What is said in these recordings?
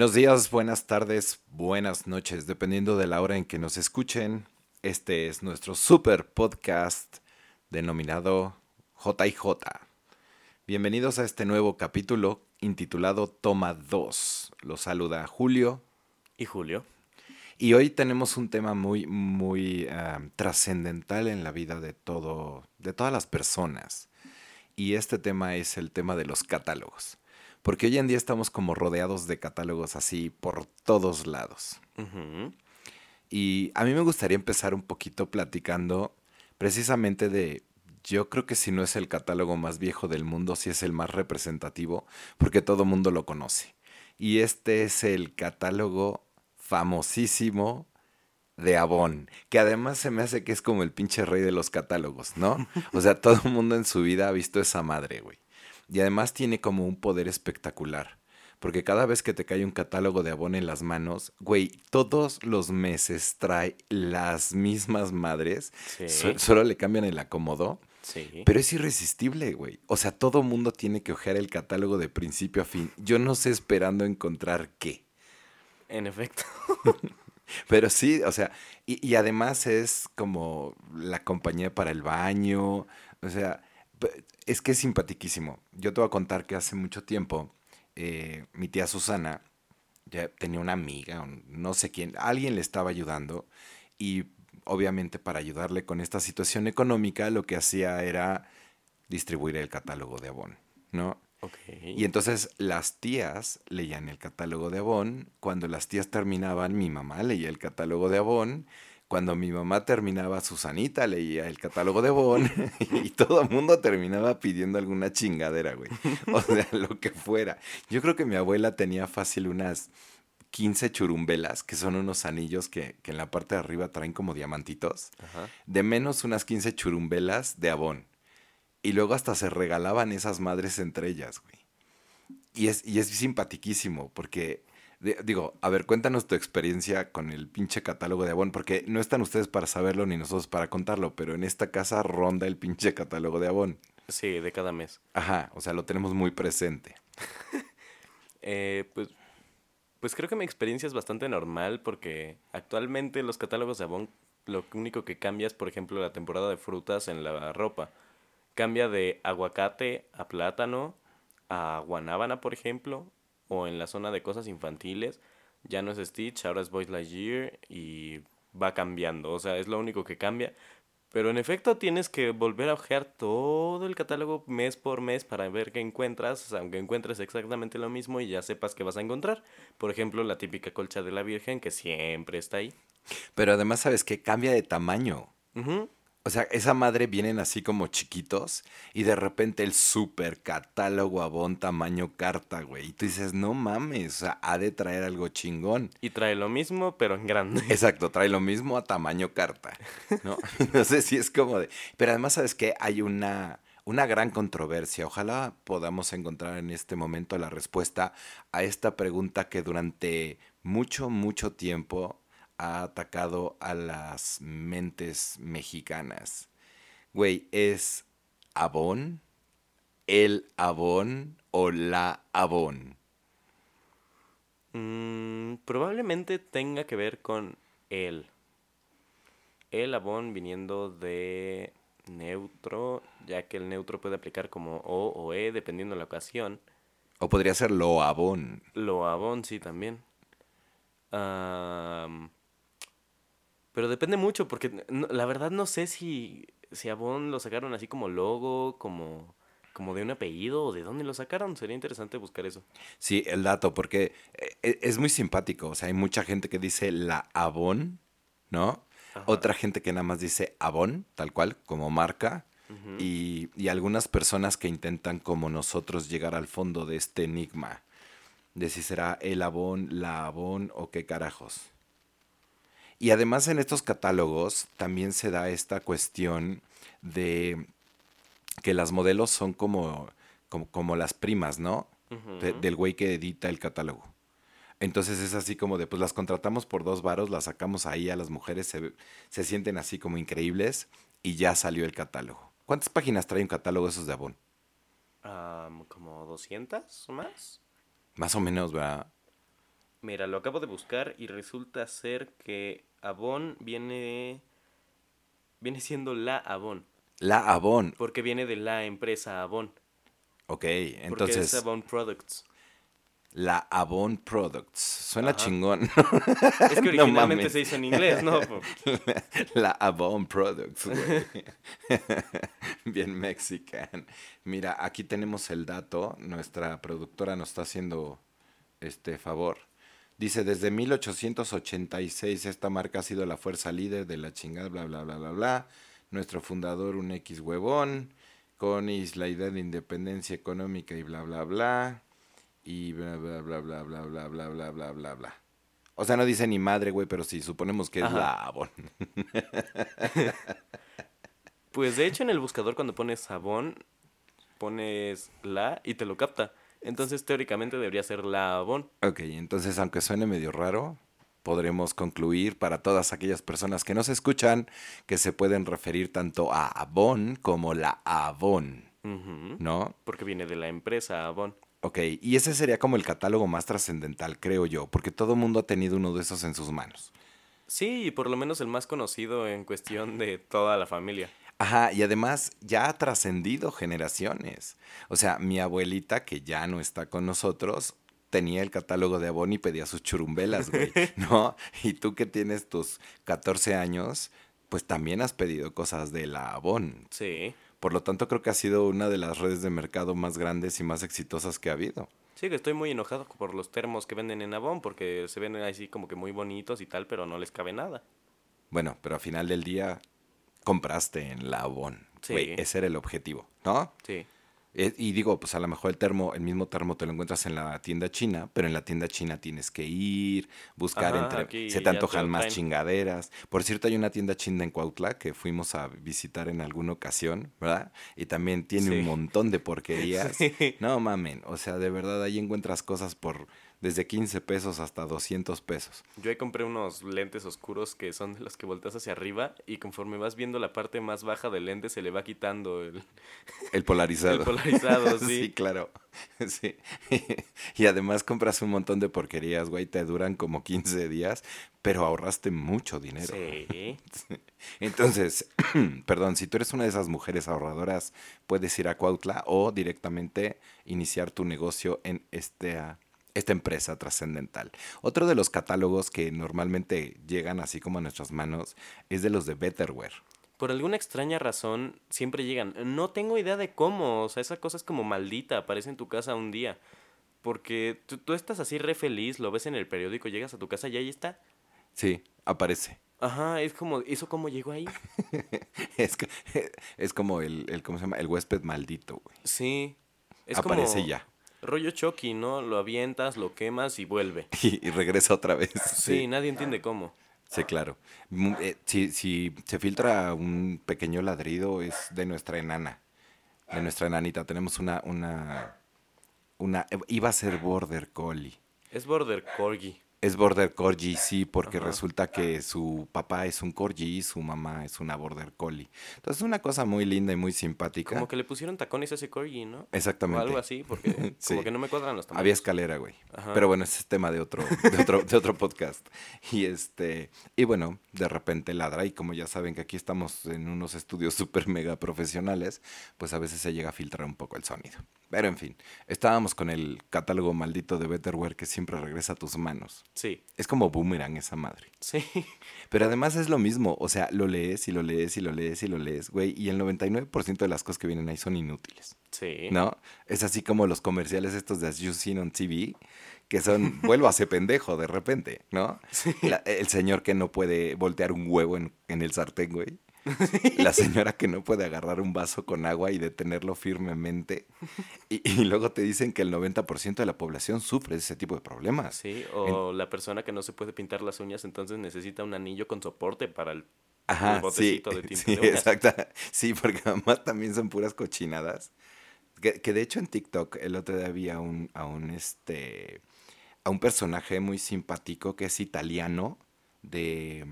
Buenos días, buenas tardes, buenas noches, dependiendo de la hora en que nos escuchen. Este es nuestro super podcast denominado JJ. Bienvenidos a este nuevo capítulo intitulado Toma 2. Los saluda Julio. Y Julio. Y hoy tenemos un tema muy, muy trascendental en la vida de todo, de todas las personas. Y este tema es el tema de los catálogos. Porque hoy en día estamos como rodeados de catálogos así por todos lados. Y a mí me gustaría empezar un poquito platicando precisamente de, yo creo que si no es el catálogo más viejo del mundo, si es el más representativo, porque todo mundo lo conoce. Y este es el catálogo famosísimo de Avon, que además se me hace que es como el pinche rey de los catálogos, ¿no? O sea, todo el mundo en su vida ha visto esa madre, güey. Y además tiene como un poder espectacular. Porque cada vez que te cae un catálogo de Avon en las manos, güey, todos los meses trae las mismas madres. solo le cambian el acomodo. Sí. Pero es irresistible, güey. O sea, todo mundo tiene que ojear el catálogo de principio a fin. Yo no sé esperando encontrar qué. En efecto. Pero sí, o sea, y, además es como la compañía para el baño, o sea, es que es simpatiquísimo. Yo te voy a contar que hace mucho tiempo eh, mi tía Susana ya tenía una amiga, no sé quién, alguien le estaba ayudando y obviamente para ayudarle con esta situación económica lo que hacía era distribuir el catálogo de Avon, ¿no? Y entonces las tías leían el catálogo de Avon. Cuando las tías terminaban, mi mamá leía el catálogo de Avon. Cuando mi mamá terminaba, Susanita leía el catálogo de Avon. y todo el mundo terminaba pidiendo alguna chingadera, güey. O sea, lo que fuera. Yo creo que mi abuela tenía fácil unas 15 churumbelas, que son unos anillos que, en la parte de arriba traen como diamantitos. De menos unas 15 churumbelas de Avon. Y luego hasta se regalaban esas madres entre ellas, güey. Y es, y es simpatiquísimo, porque, digo, a ver, cuéntanos tu experiencia con el pinche catálogo de Avon, porque no están ustedes para saberlo ni nosotros para contarlo, pero en esta casa ronda el pinche catálogo de Avon. Sí, de cada mes. Ajá, o sea, lo tenemos muy presente. eh, pues, pues creo que mi experiencia es bastante normal, porque actualmente los catálogos de Avon, lo único que cambia es, por ejemplo, la temporada de frutas en la ropa cambia de aguacate a plátano, a guanábana, por ejemplo, o en la zona de cosas infantiles, ya no es Stitch, ahora es Boys Lightyear y va cambiando, o sea, es lo único que cambia. Pero en efecto tienes que volver a ojear todo el catálogo mes por mes para ver qué encuentras, aunque encuentres exactamente lo mismo y ya sepas qué vas a encontrar. Por ejemplo, la típica colcha de la Virgen que siempre está ahí. Pero además sabes que cambia de tamaño. O sea, esa madre vienen así como chiquitos y de repente el super catálogo Avon tamaño carta, güey. Y tú dices, no mames, o sea, ha de traer algo chingón. Y trae lo mismo, pero en grande. Exacto, trae lo mismo a tamaño carta. No, no sé si es como de... Pero además, ¿sabes qué? Hay una, una gran controversia. Ojalá podamos encontrar en este momento la respuesta a esta pregunta que durante mucho, mucho tiempo ha atacado a las mentes mexicanas. Güey, ¿es Avon? ¿El Avon o la Avon? Mm, probablemente tenga que ver con el. El Avon viniendo de neutro, ya que el neutro puede aplicar como O o E dependiendo de la ocasión. O podría ser lo Avon. Lo Avon, sí, también. Pero depende mucho, porque la verdad no sé si, si Avon lo sacaron así como logo, como, como de un apellido, o de dónde lo sacaron. Sería interesante buscar eso. Sí, el dato, porque eh, eh, es muy simpático. O sea, hay mucha gente que dice la Avon, ¿no? Otra gente que nada más dice Avon, tal cual, como marca. y, y algunas personas que intentan, como nosotros, llegar al fondo de este enigma. De si será el Avon, la Avon o qué carajos. Y además en estos catálogos también se da esta cuestión de que las modelos son como, como, las primas, ¿no? del güey que edita el catálogo. Entonces es así como de, pues las contratamos por dos varos, las sacamos ahí a las mujeres, se, se sienten así como increíbles y ya salió el catálogo. ¿Cuántas páginas trae un catálogo esos de Avon? como 200 o más. Más o menos, ¿verdad? Mira, lo acabo de buscar y resulta ser que Avon viene. Viene siendo la Avon. La Avon. Porque viene de la empresa Avon. Ok, Porque entonces. es Avon Products. La Avon Products. Suena Ajá. chingón. Es que No originalmente mames. se hizo en inglés, ¿no? La Avon Products, güey. Bien mexican. Mira, aquí tenemos el dato. Nuestra productora nos está haciendo este favor. Dice, desde 1886 esta marca ha sido la fuerza líder de la chingada, bla, bla, bla, bla, bla. Nuestro fundador, un X huevón, con is- la idea de independencia económica y bla, bla, bla. Y bla, bla, bla, bla, bla, bla, bla, bla, bla, bla, bla. O sea, no dice ni madre, güey, pero sí, suponemos que es Ajá. la Avon. Pues de hecho en el buscador cuando pones Avon, pones la y te lo capta. Entonces teóricamente debería ser la Avon. Ok, entonces aunque suene medio raro, podremos concluir para todas aquellas personas que nos escuchan que se pueden referir tanto a Avon como la Avon. ¿no? Porque viene de la empresa Avon. Ok, y ese sería como el catálogo más trascendental, creo yo, porque todo mundo ha tenido uno de esos en sus manos. Sí, y por lo menos el más conocido en cuestión de toda la familia. Ajá, y además ya ha trascendido generaciones. O sea, mi abuelita, que ya no está con nosotros, tenía el catálogo de Avon y pedía sus churumbelas, güey, ¿no? Y tú que tienes tus 14 años, pues también has pedido cosas de la Avon. Sí. Por lo tanto, creo que ha sido una de las redes de mercado más grandes y más exitosas que ha habido. Sí, que estoy muy enojado por los termos que venden en Avon porque se ven así como que muy bonitos y tal, pero no les cabe nada. Bueno, pero al final del día compraste en la Avon. Sí. Ese era el objetivo, ¿no? Sí. Eh, Y digo, pues a lo mejor el termo, el mismo termo te lo encuentras en la tienda china, pero en la tienda china tienes que ir, buscar Ajá, entre, se te antojan más traen. chingaderas. Por cierto, hay una tienda china en Cuautla que fuimos a visitar en alguna ocasión, ¿verdad? Y también tiene Sí. un montón de porquerías. Sí. No mamen, o sea, de verdad ahí encuentras cosas por desde 15 pesos hasta 200 pesos. Yo ahí compré unos lentes oscuros que son de los que volteas hacia arriba y conforme vas viendo la parte más baja del lente se le va quitando el, El polarizado. el polarizado, sí. sí, claro. Sí. y además compras un montón de porquerías, güey, te duran como 15 días, pero ahorraste mucho dinero. Sí. Entonces, perdón, si tú eres una de esas mujeres ahorradoras, puedes ir a Cuautla o directamente iniciar tu negocio en esta, esta empresa trascendental. Otro de los catálogos que normalmente llegan así como a nuestras manos es de los de Betterware. Por alguna extraña razón siempre llegan. No tengo idea de cómo. O sea, esa cosa es como maldita. Aparece en tu casa un día. Porque tú, tú estás así re feliz, lo ves en el periódico, llegas a tu casa y ahí está. Sí, aparece. Ajá, es como, ¿eso cómo llegó ahí? Es, que- es como el, el, ¿cómo se llama? El huésped maldito, güey. Sí. Es Aparece como ya. Rollo Chucky, ¿no? Lo avientas, lo quemas y vuelve. Y, y regresa otra vez. Sí, nadie entiende cómo. Sí, claro. Mu- eh, si, si se filtra un pequeño ladrido, es de nuestra enana. De nuestra enanita. Tenemos una, una, una, iba a ser Border Collie. Es Border Corgi. Es Border Corgi, sí, porque Ajá. resulta que su papá es un Corgi y su mamá es una Border Collie. Entonces, es una cosa muy linda y muy simpática. Como que le pusieron tacones a ese Corgi, ¿no? Exactamente. O algo así, porque Sí. como que no me cuadran los tamaños. Había escalera, güey. Ajá. Pero bueno, ese es tema de otro, de otro, de otro podcast. Y este, y bueno, de repente ladra, y como ya saben que aquí estamos en unos estudios súper mega profesionales, pues a veces se llega a filtrar un poco el sonido. Pero en fin, estábamos con el catálogo maldito de Betterware que siempre regresa a tus manos. Sí, Es como boomerang esa madre. sí. Pero además es lo mismo, o sea, lo lees y lo lees y lo lees y lo lees, güey, y el 99% de las cosas que vienen ahí son inútiles. Sí. ¿No? Es así como los comerciales estos de As You Seen on TV, que son, vuelvo a ser pendejo de repente, ¿no? La- el señor que no puede voltear un huevo en, en el sartén, güey. La señora que no puede agarrar un vaso con agua y detenerlo firmemente. Y, y luego te dicen que el 90% de la población sufre ese tipo de problemas. Sí, o la persona que no se puede pintar las uñas, entonces necesita un anillo con soporte para el... Ajá, sí, de sí, exacto. Sí, porque además también son puras cochinadas. Que, que de hecho en TikTok el otro día había un, a un este a un personaje muy simpático que es italiano de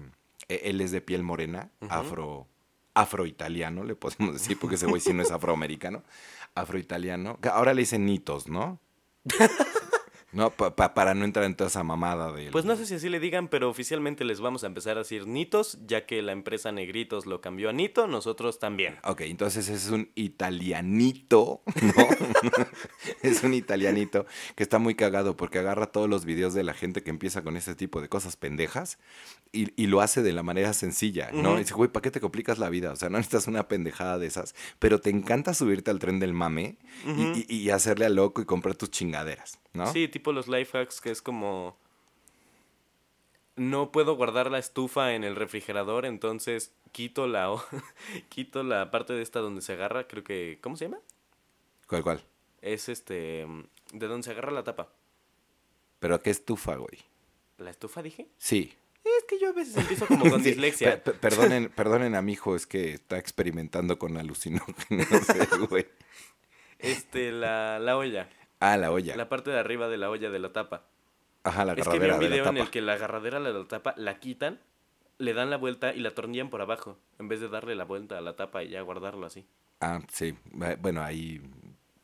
él es de piel morena, afro afroitaliano, le podemos decir, porque ese güey sí no es afroamericano, afroitaliano. Ahora le dicen nitos, ¿no? No, Pa- pa- para no entrar en toda esa mamada de... Pues no sé si así le digan, pero oficialmente les vamos a empezar a decir Nitos, ya que la empresa Negritos lo cambió a Nito, nosotros también. Ok, entonces es un italianito, ¿no? es un italianito que está muy cagado porque agarra todos los videos de la gente que empieza con ese tipo de cosas pendejas y, y lo hace de la manera sencilla, ¿no? Y dice, güey, ¿para qué te complicas la vida? O sea, no necesitas una pendejada de esas, pero te encanta subirte al tren del mame y, y hacerle a loco y comprar tus chingaderas, ¿no? Sí, tipo los life hacks que es como... No puedo guardar la estufa en el refrigerador, entonces quito la, quito la parte de esta donde se agarra, creo que... ¿Cómo se llama? ¿Cuál, cuál? Es este... De donde se agarra la tapa. ¿Pero qué estufa, güey? ¿La estufa dije? Sí. Es que yo a veces empiezo como con Sí, dislexia. pe- pe- perdonen, perdonen a mi hijo, es que está experimentando con alucinógenos, güey. Este, la, la olla. Ah, la olla. La parte de arriba de la olla de la tapa. Ajá, la Es que vi agarradera un de la video en el que la agarradera de la tapa la quitan, le dan la vuelta y la tornillan por abajo, en vez de darle la vuelta a la tapa y ya guardarlo así. Ah, sí. Bueno, ahí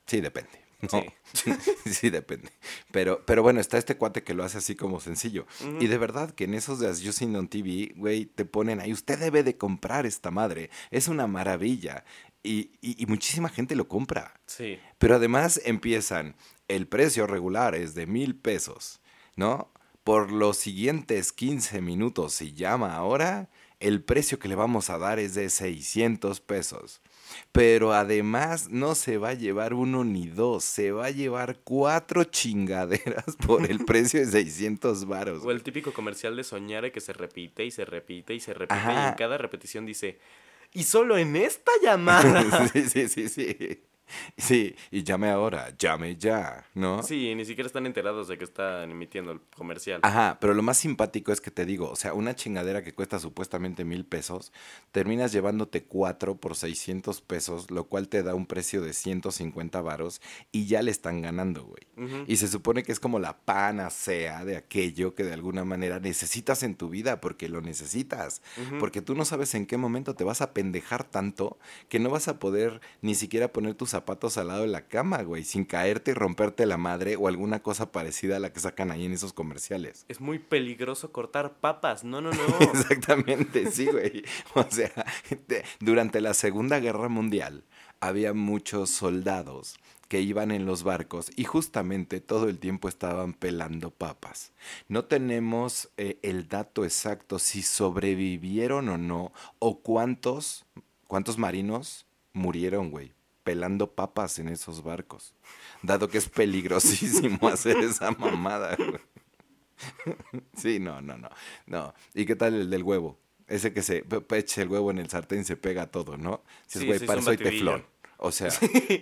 sí depende. ¿no? Sí. Sí. depende. Pero, pero bueno, está este cuate que lo hace así como sencillo. Y de verdad que en esos de As You Seen on TV, güey, te ponen ahí, usted debe de comprar esta madre. Es una maravilla. Y, y- y muchísima gente lo compra. Sí. Pero además empiezan, el precio regular es de mil pesos, ¿no? Por los siguientes 15 minutos, si llama ahora, el precio que le vamos a dar es de 600 pesos. Pero además no se va a llevar uno ni dos, se va a llevar cuatro chingaderas por el precio de 600 varos. O el típico comercial de Soñare que se repite y se repite y se repite y en cada repetición dice, y solo en esta llamada. sí, sí, sí, sí. Sí, y llame ahora, llame ya, ¿no? sí, ni siquiera están enterados de que están emitiendo el comercial. Ajá, pero lo más simpático es que te digo, o sea, una chingadera que cuesta supuestamente mil pesos, terminas llevándote cuatro por 600 pesos, lo cual te da un precio de 150 varos y ya le están ganando, güey. Y se supone que es como la panacea de aquello que de alguna manera necesitas en tu vida, porque lo necesitas. Porque tú no sabes en qué momento te vas a pendejar tanto que no vas a poder ni siquiera poner tus zapatos al lado de la cama, güey, sin caerte y romperte la madre o alguna cosa parecida a la que sacan ahí en esos comerciales. Es muy peligroso cortar papas. No, no, no. Exactamente, sí, güey. O sea, de- durante la Segunda Guerra Mundial había muchos soldados que iban en los barcos y justamente todo el tiempo estaban pelando papas. No tenemos eh, el dato exacto si sobrevivieron o no o cuántos cuántos marinos murieron, güey, pelando papas en esos barcos. Dado que es peligrosísimo hacer esa mamada, güey. Sí, no, no, no. No. ¿Y qué tal el del huevo? Ese que se echa el huevo en el sartén y se pega todo, ¿no? Si es Sí, güey, sí, para eso hay teflón. O sea,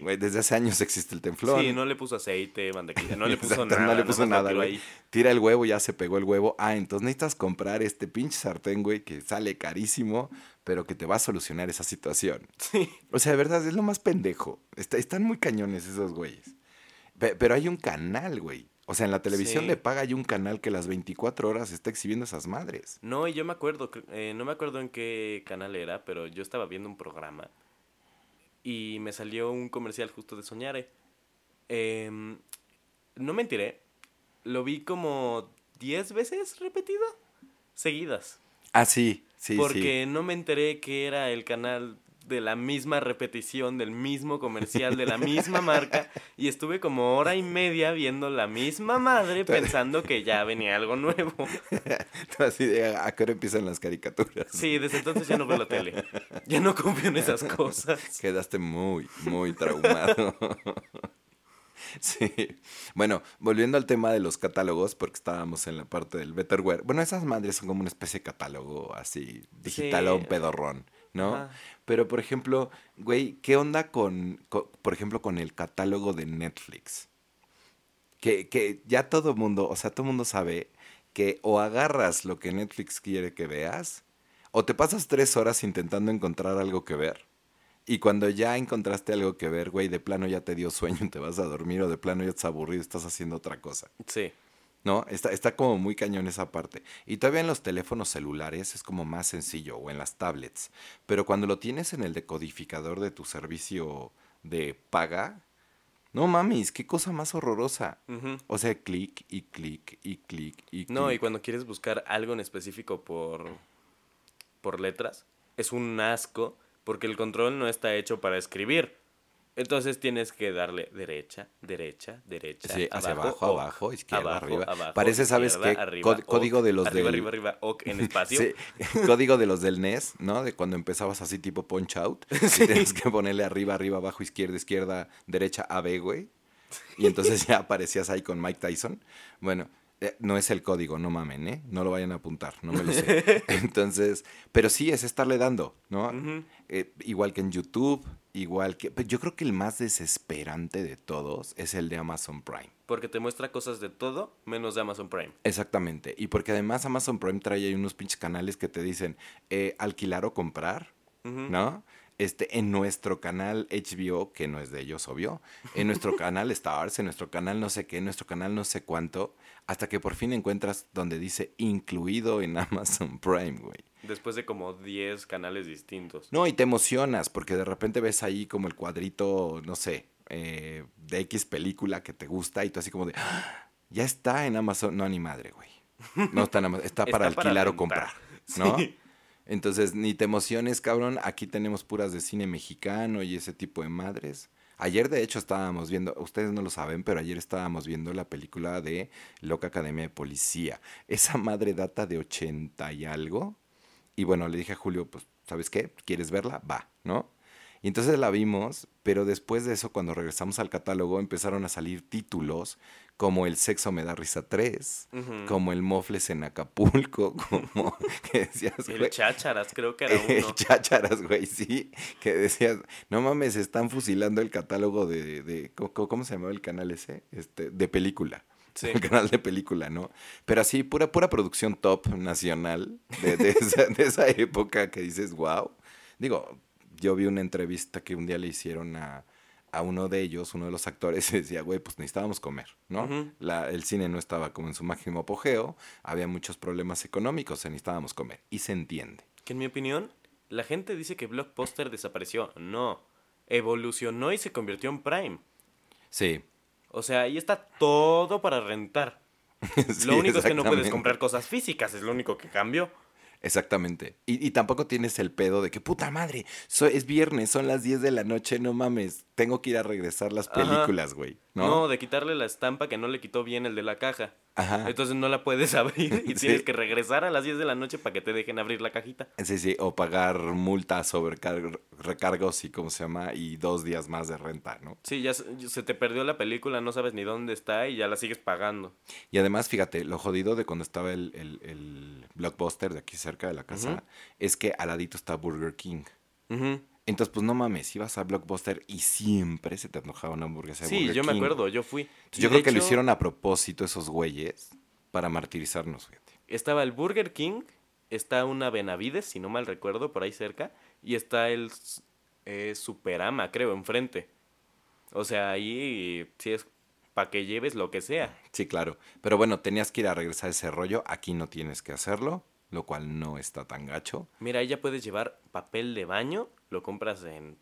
güey, desde hace años existe el teflón. Sí, no le puso aceite, mantequilla, no le puso Exacto, nada. no le puso nada, güey. Tira el huevo, ya se pegó el huevo. Ah, entonces necesitas comprar este pinche sartén, güey, que sale carísimo, pero que te va a solucionar esa situación. Sí. O sea, de verdad, es lo más pendejo. Está- están muy cañones esos güeyes. Pe- pero hay un canal, güey. O sea, en la televisión Sí. de paga hay un canal que las 24 horas está exhibiendo esas madres. No, y yo me acuerdo, eh, no me acuerdo en qué canal era, pero yo estaba viendo un programa y me salió un comercial justo de Soñare. Em, no mentiré, lo vi como 10 veces repetido, seguidas. Ah, sí, sí, porque no me enteré que era el canal de la misma repetición, del mismo comercial, de la misma marca, y estuve como hora y media viendo la misma madre pensando que ya venía algo nuevo. sí. Así de, ¿a qué hora empiezan las caricaturas? Sí, desde entonces ya no veo la tele. Ya no confío en esas cosas. Quedaste muy, muy traumado. Sí. Bueno, volviendo al tema de los catálogos, porque estábamos en la parte del Betterware. Bueno, esas madres son como una especie de catálogo así, digital o un Sí. pedorrón, ¿no? Ajá. Pero, por ejemplo, güey, ¿qué onda con, co- por ejemplo, con el catálogo de Netflix? Que, que ya todo mundo, o sea, todo mundo sabe que o agarras lo que Netflix quiere que veas, o te pasas tres horas intentando encontrar algo que ver. Y cuando ya encontraste algo que ver, güey, de plano ya te dio sueño y te vas a dormir, o de plano ya estás aburrido y estás haciendo otra cosa. Sí. ¿No? Está, está como muy cañón esa parte. Y todavía en los teléfonos celulares es como más sencillo, o en las tablets. Pero cuando lo tienes en el decodificador de tu servicio de paga, No mames, qué cosa más horrorosa. O sea, clic y clic y clic y No, y clic. cuando quieres buscar algo en específico por, por letras, es un asco porque el control no está hecho para escribir. Entonces tienes que darle derecha, derecha, derecha, Sí, hacia abajo, abajo, izquierda, abajo, arriba. abajo, Parece, ¿sabes qué? arriba, código ok, de los arriba, del- arriba, arriba, ok, en espacio. Sí, código de los del NES, ¿no? De cuando empezabas así tipo punch out. Y tienes que ponerle arriba, arriba, abajo, izquierda, izquierda, derecha, AB, güey. Y entonces ya aparecías ahí con Mike Tyson. Bueno, no es el código, no mamen, ¿eh? No lo vayan a apuntar, no me lo sé. Entonces, pero sí es estarle dando, ¿no? Eh, igual que en YouTube, igual que... pero Yo creo que el más desesperante de todos es el de Amazon Prime. Porque te muestra cosas de todo menos de Amazon Prime. Exactamente. Y porque además Amazon Prime trae ahí unos pinches canales que te dicen eh, alquilar o comprar. ¿no? Este, en nuestro canal HBO, que no es de ellos, obvio, en nuestro canal Stars, en nuestro canal no sé qué, en nuestro canal no sé cuánto, hasta que por fin encuentras donde dice incluido en Amazon Prime, güey. Después de como 10 canales distintos. No, y te emocionas porque de repente ves ahí como el cuadrito, no sé, eh, de X película que te gusta y tú así como de, "Ah, ya está en Amazon. No, ni madre, güey. No está en Amazon, está para Está para alquilar o comprar, ¿no? Sí. Entonces, ni te emociones, cabrón. Aquí tenemos puras de cine mexicano y ese tipo de madres. Ayer, de hecho, estábamos viendo, ustedes no lo saben, pero ayer estábamos viendo la película de Loca Academia de Policía. Esa madre data de 80 y algo. Y bueno, le dije a Julio, pues, ¿sabes qué? ¿Quieres verla? Va, ¿no? Y entonces la vimos, pero después de eso, cuando regresamos al catálogo, empezaron a salir títulos como El sexo me da risa 3, Ujú. como El mofles en Acapulco, como que decías, El chácharas, creo que era el uno. chácharas, güey, sí, que decías, no mames, están fusilando el catálogo de, de ¿cómo, cómo se llamaba el canal ese? Este, de película. Sí. El canal de película, ¿no? Pero así, pura, pura producción top nacional de, de esa, de esa época que dices, wow. Digo, yo vi una entrevista que un día le hicieron a, a uno de ellos, uno de los actores, decía, güey, pues necesitábamos comer, ¿no? La- el cine no estaba como en su máximo apogeo, había muchos problemas económicos, necesitábamos comer. Y se entiende. Que en mi opinión, la gente dice que Blockbuster desapareció. No. Evolucionó y se convirtió en Prime. Sí. O sea, ahí está todo para rentar. Sí, lo único es que no puedes comprar cosas físicas, es lo único que cambió. Exactamente. Y, y tampoco tienes el pedo de que, puta madre, so- es viernes, son las 10 de la noche, no mames, tengo que ir a regresar las películas, güey. ¿no? ¿No? de quitarle la estampa que no le quitó bien el de la caja. Ajá. Entonces no la puedes abrir y Sí. tienes que regresar a las 10 de la noche para que te dejen abrir la cajita. Sí, sí, o pagar multas sobre car- recargos y cómo se llama, y dos días más de renta, ¿no? Sí, ya se te perdió la película, no sabes ni dónde está y ya la sigues pagando. Y además, fíjate, lo jodido de cuando estaba el, el- el blockbuster de aquí cerca de la casa es que al ladito está Burger King. Ujú. Entonces, pues no mames, ibas a Blockbuster y siempre se te antojaba una hamburguesa de Sí, Burger yo me acuerdo, yo fui. Entonces, yo creo que lo hicieron a propósito esos güeyes para martirizarnos, fíjate. Estaba el Burger King, está una Benavides, si no mal recuerdo, por ahí cerca, y está el eh, Superama, creo, enfrente. O sea, ahí sí es para que lleves lo que sea. Sí, claro. Pero bueno, tenías que ir a regresar ese rollo. Aquí no tienes que hacerlo, lo cual no está tan gacho. Mira, ahí ya puedes llevar papel de baño, lo compras en,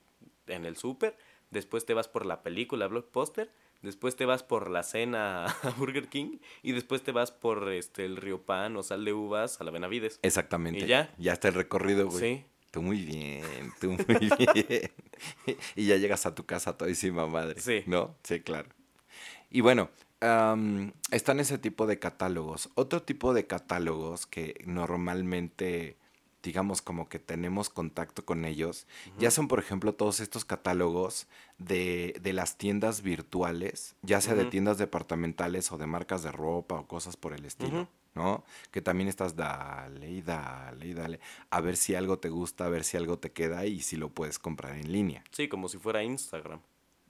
en el súper, después te vas por la película Blockbuster, después te vas por la cena a Burger King y después te vas por este el Río Pan o sal de uvas a la Benavides. Exactamente. ¿Y ya? Ya está el recorrido, güey. Sí. Tú muy bien, tú muy bien. y ya llegas a tu casa todísima madre. Sí. ¿No? Sí, claro. Y bueno, am, están ese tipo de catálogos. Otro tipo de catálogos que normalmente, digamos, como que tenemos contacto con ellos, ya son, por ejemplo, todos estos catálogos de, de las tiendas virtuales, ya sea de tiendas departamentales o de marcas de ropa o cosas por el estilo. ¿no? Que también estás dale y dale y dale, a ver si algo te gusta, a ver si algo te queda y si lo puedes comprar en línea. Sí, como si fuera Instagram.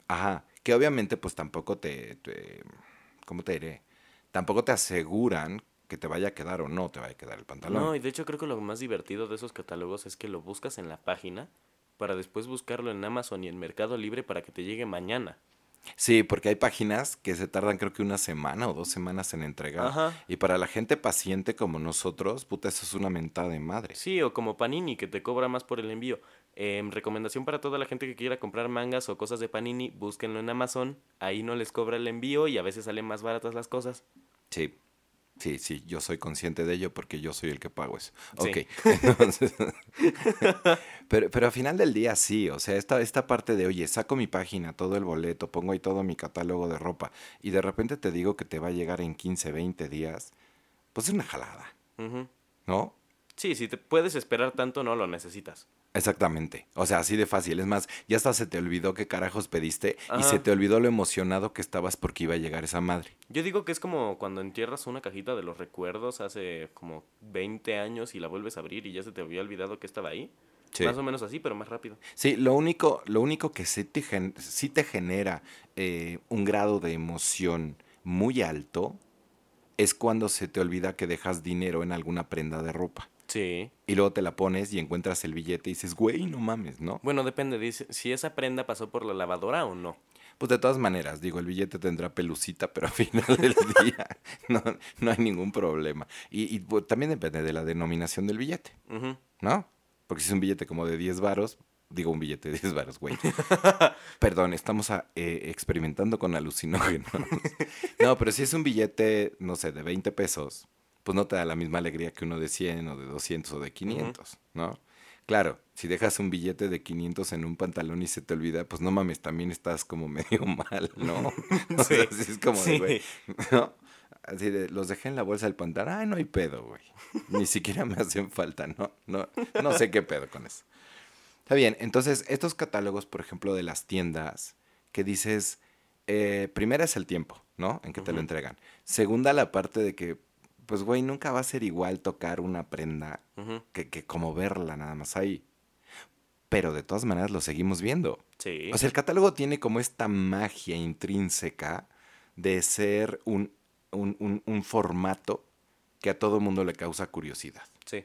Ajá, que obviamente pues tampoco te, te ¿cómo te diré? Tampoco te aseguran que te vaya a quedar o no te vaya a quedar el pantalón. No, y de hecho creo que lo más divertido de esos catálogos es que lo buscas en la página para después buscarlo en Amazon y en Mercado Libre para que te llegue mañana. Sí, porque hay páginas que se tardan creo que una semana o dos semanas en entregar. Ajá. Y para la gente paciente como nosotros, puta, eso es una mentada de madre. Sí, o como Panini, que te cobra más por el envío. Em, recomendación para toda la gente que quiera comprar mangas o cosas de Panini, búsquenlo en Amazon. Ahí no les cobra el envío y a veces salen más baratas las cosas. Sí. Sí, sí, yo soy consciente de ello porque yo soy el que pago eso. Sí. Ok. Entonces, pero, pero al final del día sí, o sea, esta, esta parte de, oye, saco mi página, todo el boleto, pongo ahí todo mi catálogo de ropa y de repente te digo que te va a llegar en 15, 20 días, pues es una jalada. ¿no? Sí, si te puedes esperar tanto, no lo necesitas. Exactamente. O sea, así de fácil. Es más, ya hasta se te olvidó qué carajos pediste y se te olvidó lo emocionado que estabas porque iba a llegar esa madre. Yo digo que es como cuando entierras una cajita de los recuerdos hace como 20 años y la vuelves a abrir y ya se te había olvidado que estaba ahí. Sí. Más o menos así, pero más rápido. Sí, lo único, lo único que sí te, gen- sí te genera eh, un grado de emoción muy alto es cuando se te olvida que dejas dinero en alguna prenda de ropa. Sí. Y luego te la pones y encuentras el billete y dices, güey, no mames, ¿no? Bueno, depende, dice, si esa prenda pasó por la lavadora o no. Pues de todas maneras, digo, el billete tendrá pelucita, pero al final del día no, no hay ningún problema. Y, y, pues, también depende de la denominación del billete. ¿no? Porque si es un billete como de 10 varos, digo un billete de 10 varos, güey. Perdón, estamos a- eh, experimentando con alucinógenos. no, pero si es un billete, no sé, de 20 pesos, pues no te da la misma alegría que uno de 100 o de 200 o de 500, ¿no? Claro, si dejas un billete de 500 en un pantalón y se te olvida, pues no mames, también estás como medio mal, ¿no? O sea, Sí, sí es como de, sí. güey, ¿no? Así de, los dejé en la bolsa del pantalón, ay, no hay pedo, güey. Ni siquiera me hacen falta, ¿no? No, no sé qué pedo con eso. Está bien, entonces estos catálogos, por ejemplo, de las tiendas, que dices, eh, primera es el tiempo, ¿no? En que te lo entregan. Segunda, la parte de que, pues, güey, nunca va a ser igual tocar una prenda que, que como verla nada más ahí. Pero de todas maneras lo seguimos viendo. Sí. O sea, el catálogo tiene como esta magia intrínseca de ser un, un, un- un formato que a todo mundo le causa curiosidad. sí.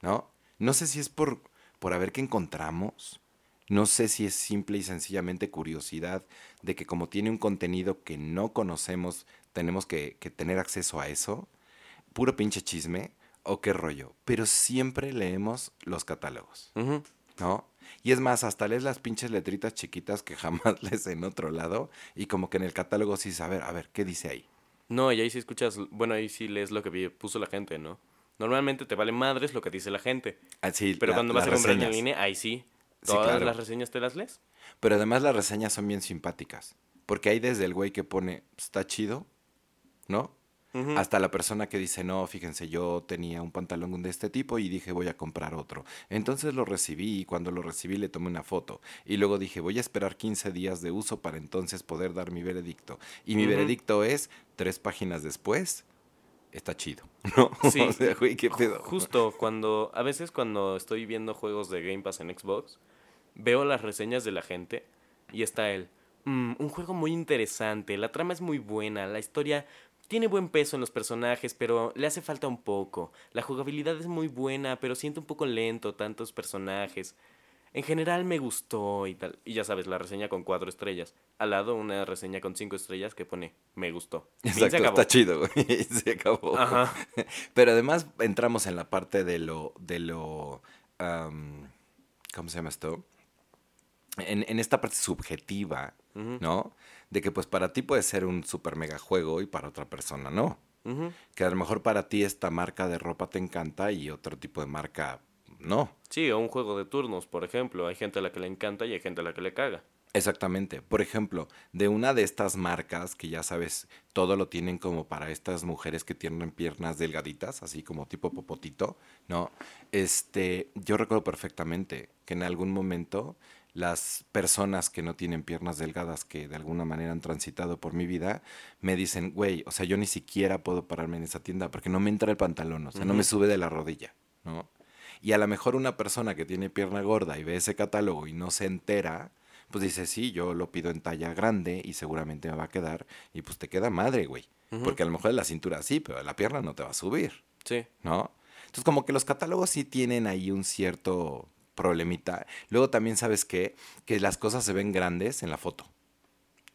¿no? No sé si es por, por a ver qué encontramos. No sé si es simple y sencillamente curiosidad de que como tiene un contenido que no conocemos, tenemos que, que tener acceso a eso. Puro pinche chisme o qué rollo. Pero siempre leemos los catálogos. ¿no? Y es más, hasta lees las pinches letritas chiquitas que jamás lees en otro lado y como que en el catálogo sí saber, a ver, ¿qué dice ahí? No, y ahí sí escuchas, bueno, ahí sí lees lo que puso la gente, ¿no? Normalmente te vale madres lo que dice la gente. Así, Pero la- cuando vas a comprar en línea, ahí sí. Sí, Todas claro. las reseñas te las lees. Pero además las reseñas son bien simpáticas. Porque hay desde el güey que pone, está chido, ¿no? Hasta la persona que dice, no, fíjense, yo tenía un pantalón de este tipo y dije, voy a comprar otro. Entonces lo recibí y cuando lo recibí le tomé una foto. Y luego dije, voy a esperar 15 días de uso para entonces poder dar mi veredicto. Y mi veredicto es, tres páginas después, está chido, ¿no? Sí. o sea, güey, qué pedo. Justo cuando, a veces cuando estoy viendo juegos de Game Pass en Xbox, veo las reseñas de la gente y está él. "Mm, un juego muy interesante, la trama es muy buena, la historia tiene buen peso en los personajes, pero le hace falta un poco. La jugabilidad es muy buena, pero siento un poco lento tantos personajes. En general me gustó y tal. Y ya sabes, la reseña con cuatro estrellas. Al lado una reseña con cinco estrellas que pone me gustó. Fin, se Exacto, acabó. está chido, güey. Se acabó. Ajá. Pero además entramos en la parte de lo, de lo, am, ¿cómo se llama esto? En, en esta parte subjetiva, ¿no? De que pues para ti puede ser un super mega juego y para otra persona no. Que a lo mejor para ti esta marca de ropa te encanta y otro tipo de marca no. Sí, o un juego de turnos, por ejemplo. Hay gente a la que le encanta y hay gente a la que le caga. Exactamente. Por ejemplo, de una de estas marcas que ya sabes, todo lo tienen como para estas mujeres que tienen piernas delgaditas, así como tipo popotito, ¿no? Este, yo recuerdo perfectamente que en algún momento las personas que no tienen piernas delgadas, que de alguna manera han transitado por mi vida, me dicen, güey, o sea, yo ni siquiera puedo pararme en esa tienda porque no me entra el pantalón, o sea, no me sube de la rodilla, ¿no? Y a lo mejor una persona que tiene pierna gorda y ve ese catálogo y no se entera, pues dice, sí, yo lo pido en talla grande y seguramente me va a quedar. Y pues te queda madre, güey. Porque a lo mejor la cintura sí, pero la pierna no te va a subir, Sí. ¿no? Entonces como que los catálogos sí tienen ahí un cierto problemita. Luego también sabes qué? que las cosas se ven grandes en la foto.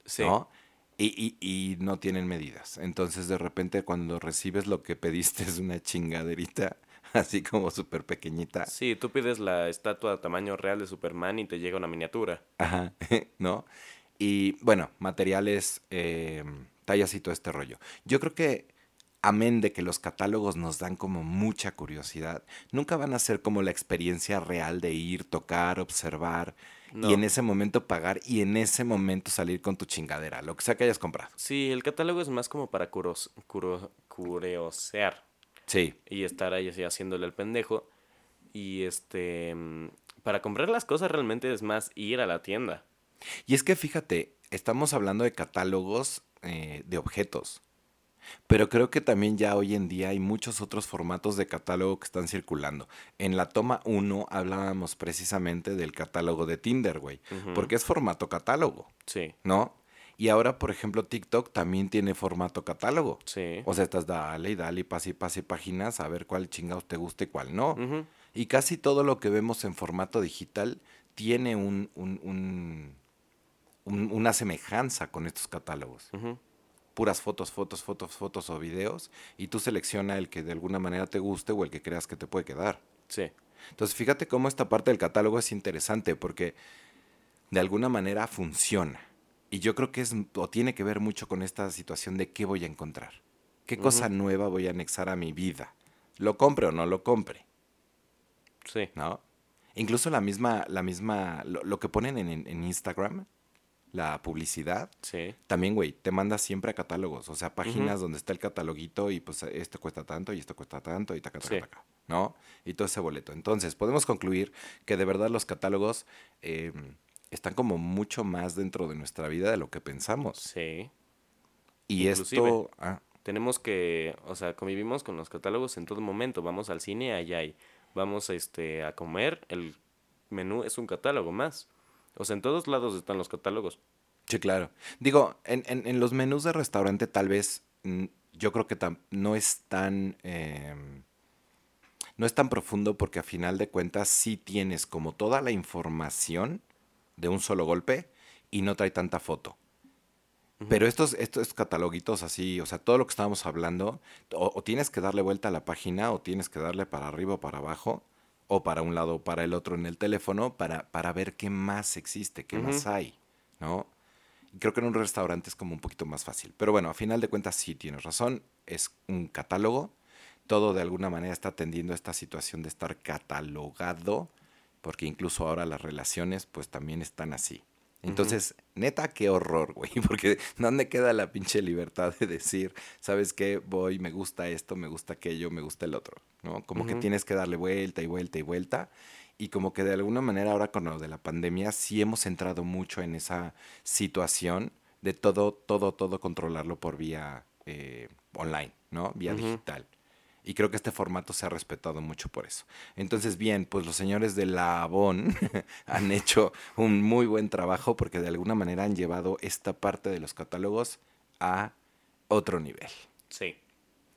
Sí. ¿no? Y, y- y no tienen medidas. Entonces, de repente, cuando recibes lo que pediste es una chingaderita, así como súper pequeñita. Sí, tú pides la estatua a tamaño real de Superman y te llega una miniatura. Ajá, ¿no? Y bueno, materiales, eh, tallas y todo este rollo. Yo creo que, amén de que los catálogos nos dan como mucha curiosidad, nunca van a ser como la experiencia real de ir, tocar, observar No. y en ese momento pagar y en ese momento salir con tu chingadera, lo que sea que hayas comprado. Sí, el catálogo es más como para curos, curo- curiosear Sí, y estar ahí así haciéndole al pendejo. Y este, mm, para comprar las cosas realmente es más ir a la tienda. Y es que fíjate, estamos hablando de catálogos eh, de objetos, pero creo que también ya hoy en día hay muchos otros formatos de catálogo que están circulando. En la toma 1 hablábamos precisamente del catálogo de Tinder, güey, porque es formato catálogo, Sí, ¿no? Y ahora, por ejemplo, TikTok también tiene formato catálogo. sí. O sea, estás dale y dale y pase y pase páginas a ver cuál chingados te gusta y cuál no. Y casi todo lo que vemos en formato digital tiene un, un- un- un- una semejanza con estos catálogos. Puras fotos, fotos, fotos, fotos o videos. Y tú selecciona el que de alguna manera te guste o el que creas que te puede quedar. Sí. Entonces, fíjate cómo esta parte del catálogo es interesante porque de alguna manera funciona. Y yo creo que es o tiene que ver mucho con esta situación de qué voy a encontrar. ¿Qué cosa nueva voy a anexar a mi vida? ¿Lo compre o no lo compre? Sí. ¿no? Incluso la misma, la misma, lo, lo que ponen en, en- en Instagram, la publicidad, Sí. también, güey, te manda siempre a catálogos, o sea, páginas donde está el cataloguito y pues esto cuesta tanto y esto cuesta tanto y taca, taca, Sí. taca, ¿no? Y todo ese boleto. Entonces, podemos concluir que de verdad los catálogos eh, están como mucho más dentro de nuestra vida de lo que pensamos. Sí. Y Inclusive. esto... ah, Tenemos que, o sea, convivimos con los catálogos en todo momento. Vamos al cine, allá hay. Vamos este, a comer, el menú es un catálogo más. O sea, en todos lados están los catálogos. Sí, claro. Digo, en, en- en los menús de restaurante tal vez mm, yo creo que no es tan... em, no es tan profundo porque a final de cuentas sí tienes como toda la información de un solo golpe y no trae tanta foto. Pero estos, estos cataloguitos así, o sea, todo lo que estábamos hablando, o, o tienes que darle vuelta a la página, o tienes que darle para arriba o para abajo, o para un lado o para el otro en el teléfono, para, para ver qué más existe, qué más hay, ¿no? Y creo que en un restaurante es como un poquito más fácil. Pero bueno, a final de cuentas sí tienes razón, es un catálogo, todo de alguna manera está atendiendo a esta situación de estar catalogado, porque incluso ahora las relaciones pues también están así. Entonces, neta, qué horror, güey, porque ¿dónde queda la pinche libertad de decir, sabes qué, voy, me gusta esto, me gusta aquello, me gusta el otro, ¿no? Como que tienes que darle vuelta y vuelta y vuelta. Y como que de alguna manera ahora con lo de la pandemia sí hemos entrado mucho en esa situación de todo, todo, todo controlarlo por vía eh, online, ¿no? Vía digital. Y creo que este formato se ha respetado mucho por eso. Entonces, bien, pues los señores de la Avon han hecho un muy buen trabajo porque de alguna manera han llevado esta parte de los catálogos a otro nivel. Sí.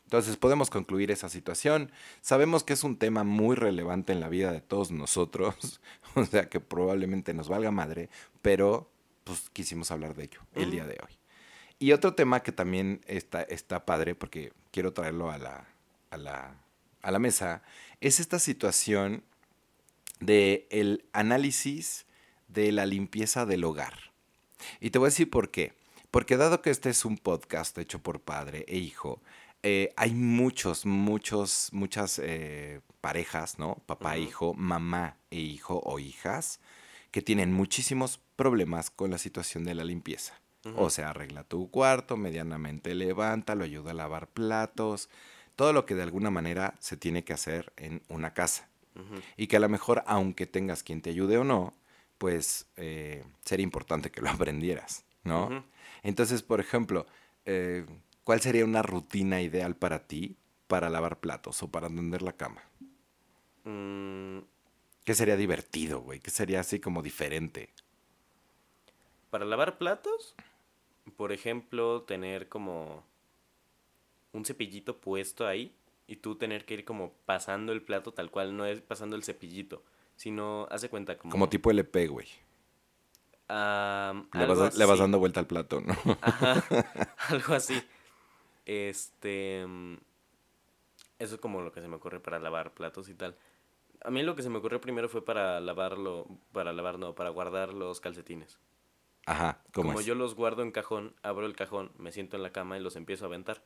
Entonces podemos concluir esa situación. Sabemos que es un tema muy relevante en la vida de todos nosotros, o sea que probablemente nos valga madre, pero pues quisimos hablar de ello el día de hoy. Y otro tema que también está, está padre, porque quiero traerlo a la, a la, a la mesa, es esta situación de el análisis de la limpieza del hogar. Y te voy a decir por qué. Porque dado que este es un podcast hecho por padre e hijo, eh, hay muchos, muchos, muchas eh, parejas, ¿no? Papá, Ujú. hijo, mamá e hijo o hijas, que tienen muchísimos problemas con la situación de la limpieza. O sea, arregla tu cuarto, medianamente levanta, lo ayuda a lavar platos, todo lo que de alguna manera se tiene que hacer en una casa. Y que a lo mejor, aunque tengas quien te ayude o no, pues eh, sería importante que lo aprendieras, ¿no? Entonces, por ejemplo, eh, ¿cuál sería una rutina ideal para ti para lavar platos o para tender la cama? Mm, ¿Qué sería divertido, güey? ¿Qué sería así como diferente? Para lavar platos, por ejemplo, tener como un cepillito puesto ahí y tú tener que ir como pasando el plato tal cual, no es pasando el cepillito, sino hace cuenta como... Como tipo LP, güey. Le vas, le vas así. dando vuelta al plato, ¿no? Ajá, algo así. Este. mm, Eso es como lo que se me ocurre para lavar platos y tal. A mí lo que se me ocurrió primero fue para lavarlo. Para lavar, no, para guardar los calcetines. Ajá, ¿cómo Como es? yo los guardo en cajón, abro el cajón, me siento en la cama y los empiezo a aventar.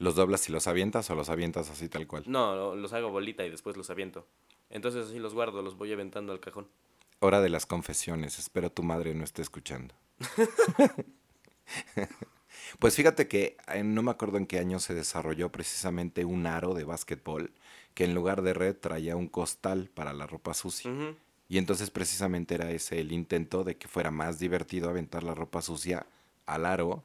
¿Los doblas y los avientas o los avientas así tal cual? No, lo- los hago bolita y después los aviento. Entonces así los guardo, los voy aventando al cajón. Hora de las confesiones. Espero tu madre no esté escuchando. pues fíjate que eh, no me acuerdo en qué año se desarrolló precisamente un aro de básquetbol que en lugar de red traía un costal para la ropa sucia. Y entonces precisamente era ese el intento de que fuera más divertido aventar la ropa sucia al aro.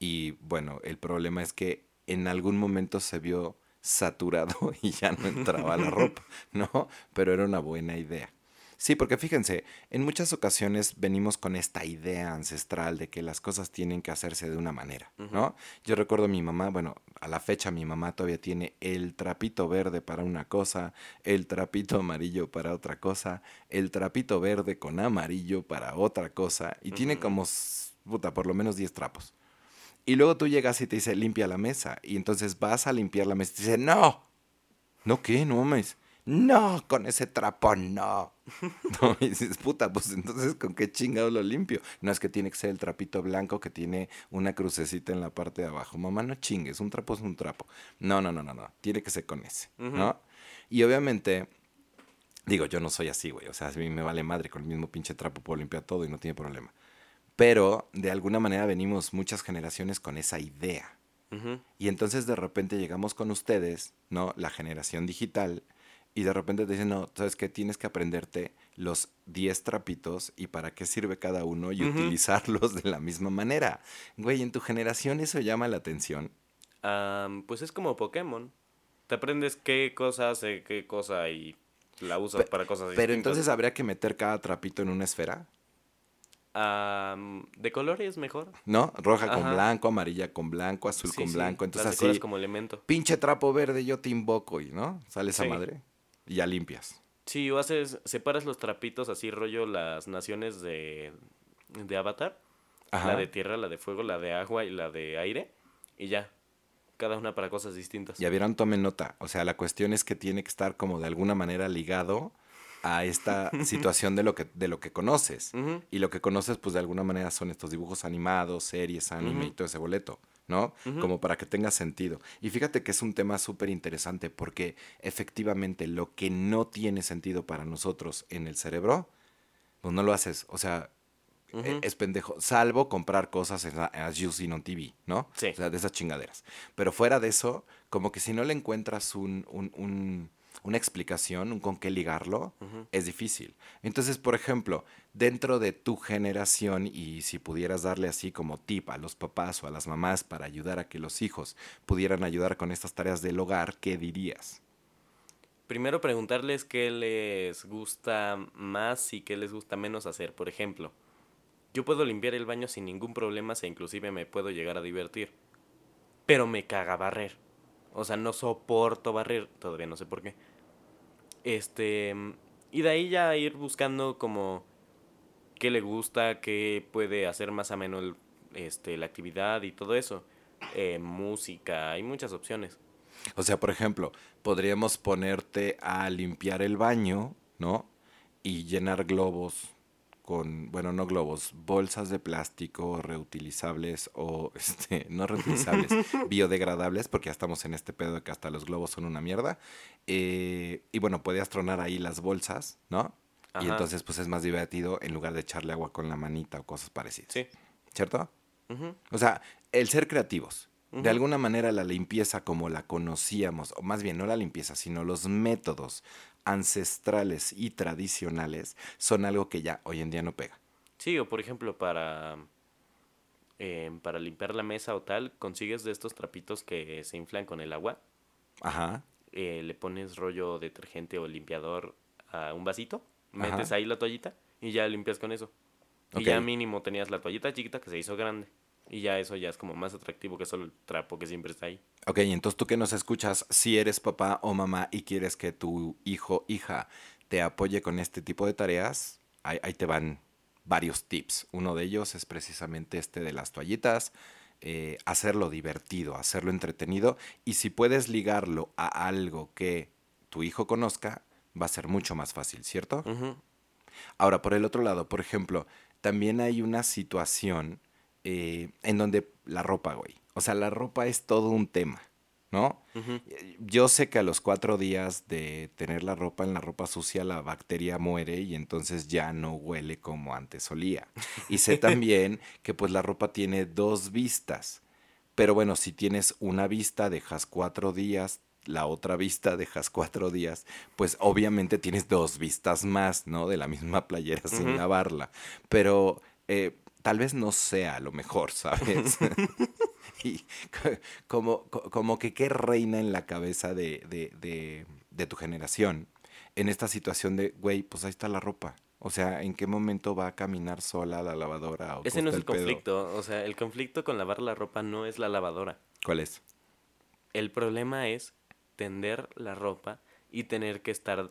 Y bueno, el problema es que en algún momento se vio saturado y ya no entraba la ropa, ¿no? Pero era una buena idea. Sí, porque fíjense, en muchas ocasiones venimos con esta idea ancestral de que las cosas tienen que hacerse de una manera, ¿no? Yo recuerdo a mi mamá, bueno, a la fecha mi mamá todavía tiene el trapito verde para una cosa, el trapito amarillo para otra cosa, el trapito verde con amarillo para otra cosa, y tiene como, puta, por lo menos 10 trapos. Y luego tú llegas y te dice, limpia la mesa. Y entonces vas a limpiar la mesa y te dice, no. ¿No qué? No mames. No, con ese trapo no. No, y dices, puta, pues entonces con qué chingado lo limpio. No es que tiene que ser el trapito blanco que tiene una crucecita en la parte de abajo. Mamá, no chingues, un trapo es un trapo. No, no, no, no, no. Tiene que ser con ese, ¿no? Y obviamente, digo, yo no soy así, güey. O sea, a mí me vale madre con el mismo pinche trapo puedo limpiar todo y no tiene problema. Pero de alguna manera venimos muchas generaciones con esa idea. Y entonces de repente llegamos con ustedes, ¿no? La generación digital. Y de repente te dicen, no, ¿sabes qué? Tienes que aprenderte los 10 trapitos y para qué sirve cada uno y utilizarlos de la misma manera. Güey, en tu generación eso llama la atención. Am, pues es como Pokémon. Te aprendes qué cosa hace qué cosa y la usas Pe- para cosas Pero distintas. entonces habría que meter cada trapito en una esfera, Am, de colores mejor. ¿no? Roja con blanco, amarilla con blanco, azul Sí, con sí, blanco. Entonces así, como elemento. pinche trapo verde, yo te invoco y, ¿no? Sale esa Sí. madre y ya limpias. Sí, o haces, separas los trapitos así rollo las naciones de, de Avatar. Ajá. La de tierra, la de fuego, la de agua y la de aire. Y ya. Cada una para cosas distintas. Ya vieron, tomen nota. O sea, la cuestión es que tiene que estar como de alguna manera ligado a esta situación de lo que, de lo que conoces. Y lo que conoces, pues de alguna manera son estos dibujos animados, series, anime y todo ese boleto, ¿no? Como para que tenga sentido. Y fíjate que es un tema súper interesante porque efectivamente lo que no tiene sentido para nosotros en el cerebro, pues no lo haces. O sea, e- es pendejo. Salvo comprar cosas en as you on TV, ¿no? Sí. O sea, de esas chingaderas. Pero fuera de eso, como que si no le encuentras un, un- un- una explicación, un con qué ligarlo, es difícil. Entonces, por ejemplo, dentro de tu generación, y si pudieras darle así como tip a los papás o a las mamás para ayudar a que los hijos pudieran ayudar con estas tareas del hogar, ¿qué dirías? Primero preguntarles qué les gusta más y qué les gusta menos hacer. Por ejemplo, yo puedo limpiar el baño sin ningún problema e inclusive me puedo llegar a divertir. Pero me caga barrer. O sea, no soporto barrer. Todavía no sé por qué. Este... Y de ahí ya ir buscando como qué le gusta, qué puede hacer más ameno el- este, la actividad y todo eso. Eh, música, hay muchas opciones. O sea, por ejemplo, podríamos ponerte a limpiar el baño, ¿no? Y llenar globos con, bueno, no globos, bolsas de plástico reutilizables o, este, no reutilizables, biodegradables, porque ya estamos en este pedo de que hasta los globos son una mierda. Eh, y bueno, podías tronar ahí las bolsas, ¿no? Y entonces, pues es más divertido en lugar de echarle agua con la manita o cosas parecidas. Sí. ¿Cierto? O sea, el ser creativos. De alguna manera la limpieza como la conocíamos, o más bien no la limpieza, sino los métodos ancestrales y tradicionales son algo que ya hoy en día no pega. Sí, o por ejemplo, para, eh, para limpiar la mesa o tal, consigues de estos trapitos que se inflan con el agua, Ajá. eh, le pones rollo detergente o limpiador a un vasito, Ajá. metes ahí la toallita y ya limpias con eso. Y ya mínimo tenías la toallita chiquita que se hizo grande. Y ya eso ya es como más atractivo que solo el trapo que siempre está ahí. Ok, entonces tú que nos escuchas, si eres papá o mamá y quieres que tu hijo, hija, te apoye con este tipo de tareas, ahí, ahí te van varios tips. Uno de ellos es precisamente este de las toallitas, eh, hacerlo divertido, hacerlo entretenido y si puedes ligarlo a algo que tu hijo conozca, va a ser mucho más fácil, ¿cierto? Ahora, por el otro lado, por ejemplo, también hay una situación eh, en donde la ropa, güey. O sea, la ropa es todo un tema. ¿no? Yo sé que a los cuatro días de tener la ropa en la ropa sucia, la bacteria muere y entonces ya no huele como antes solía. Y sé también que pues la ropa tiene dos vistas. Pero bueno, si tienes una vista, dejas cuatro días, la otra vista dejas cuatro días, pues obviamente tienes dos vistas más, ¿no? De la misma playera sin lavarla. Pero eh, tal vez no sea lo mejor, ¿sabes? y como, como que qué reina en la cabeza de, de, de, tu generación en esta situación de, güey, pues ahí está la ropa. O sea, ¿en qué momento va a caminar sola la lavadora? Ese no es el, conflicto. O sea, el conflicto con lavar la ropa no es la lavadora. ¿Cuál es? El problema es tender la ropa y tener que estar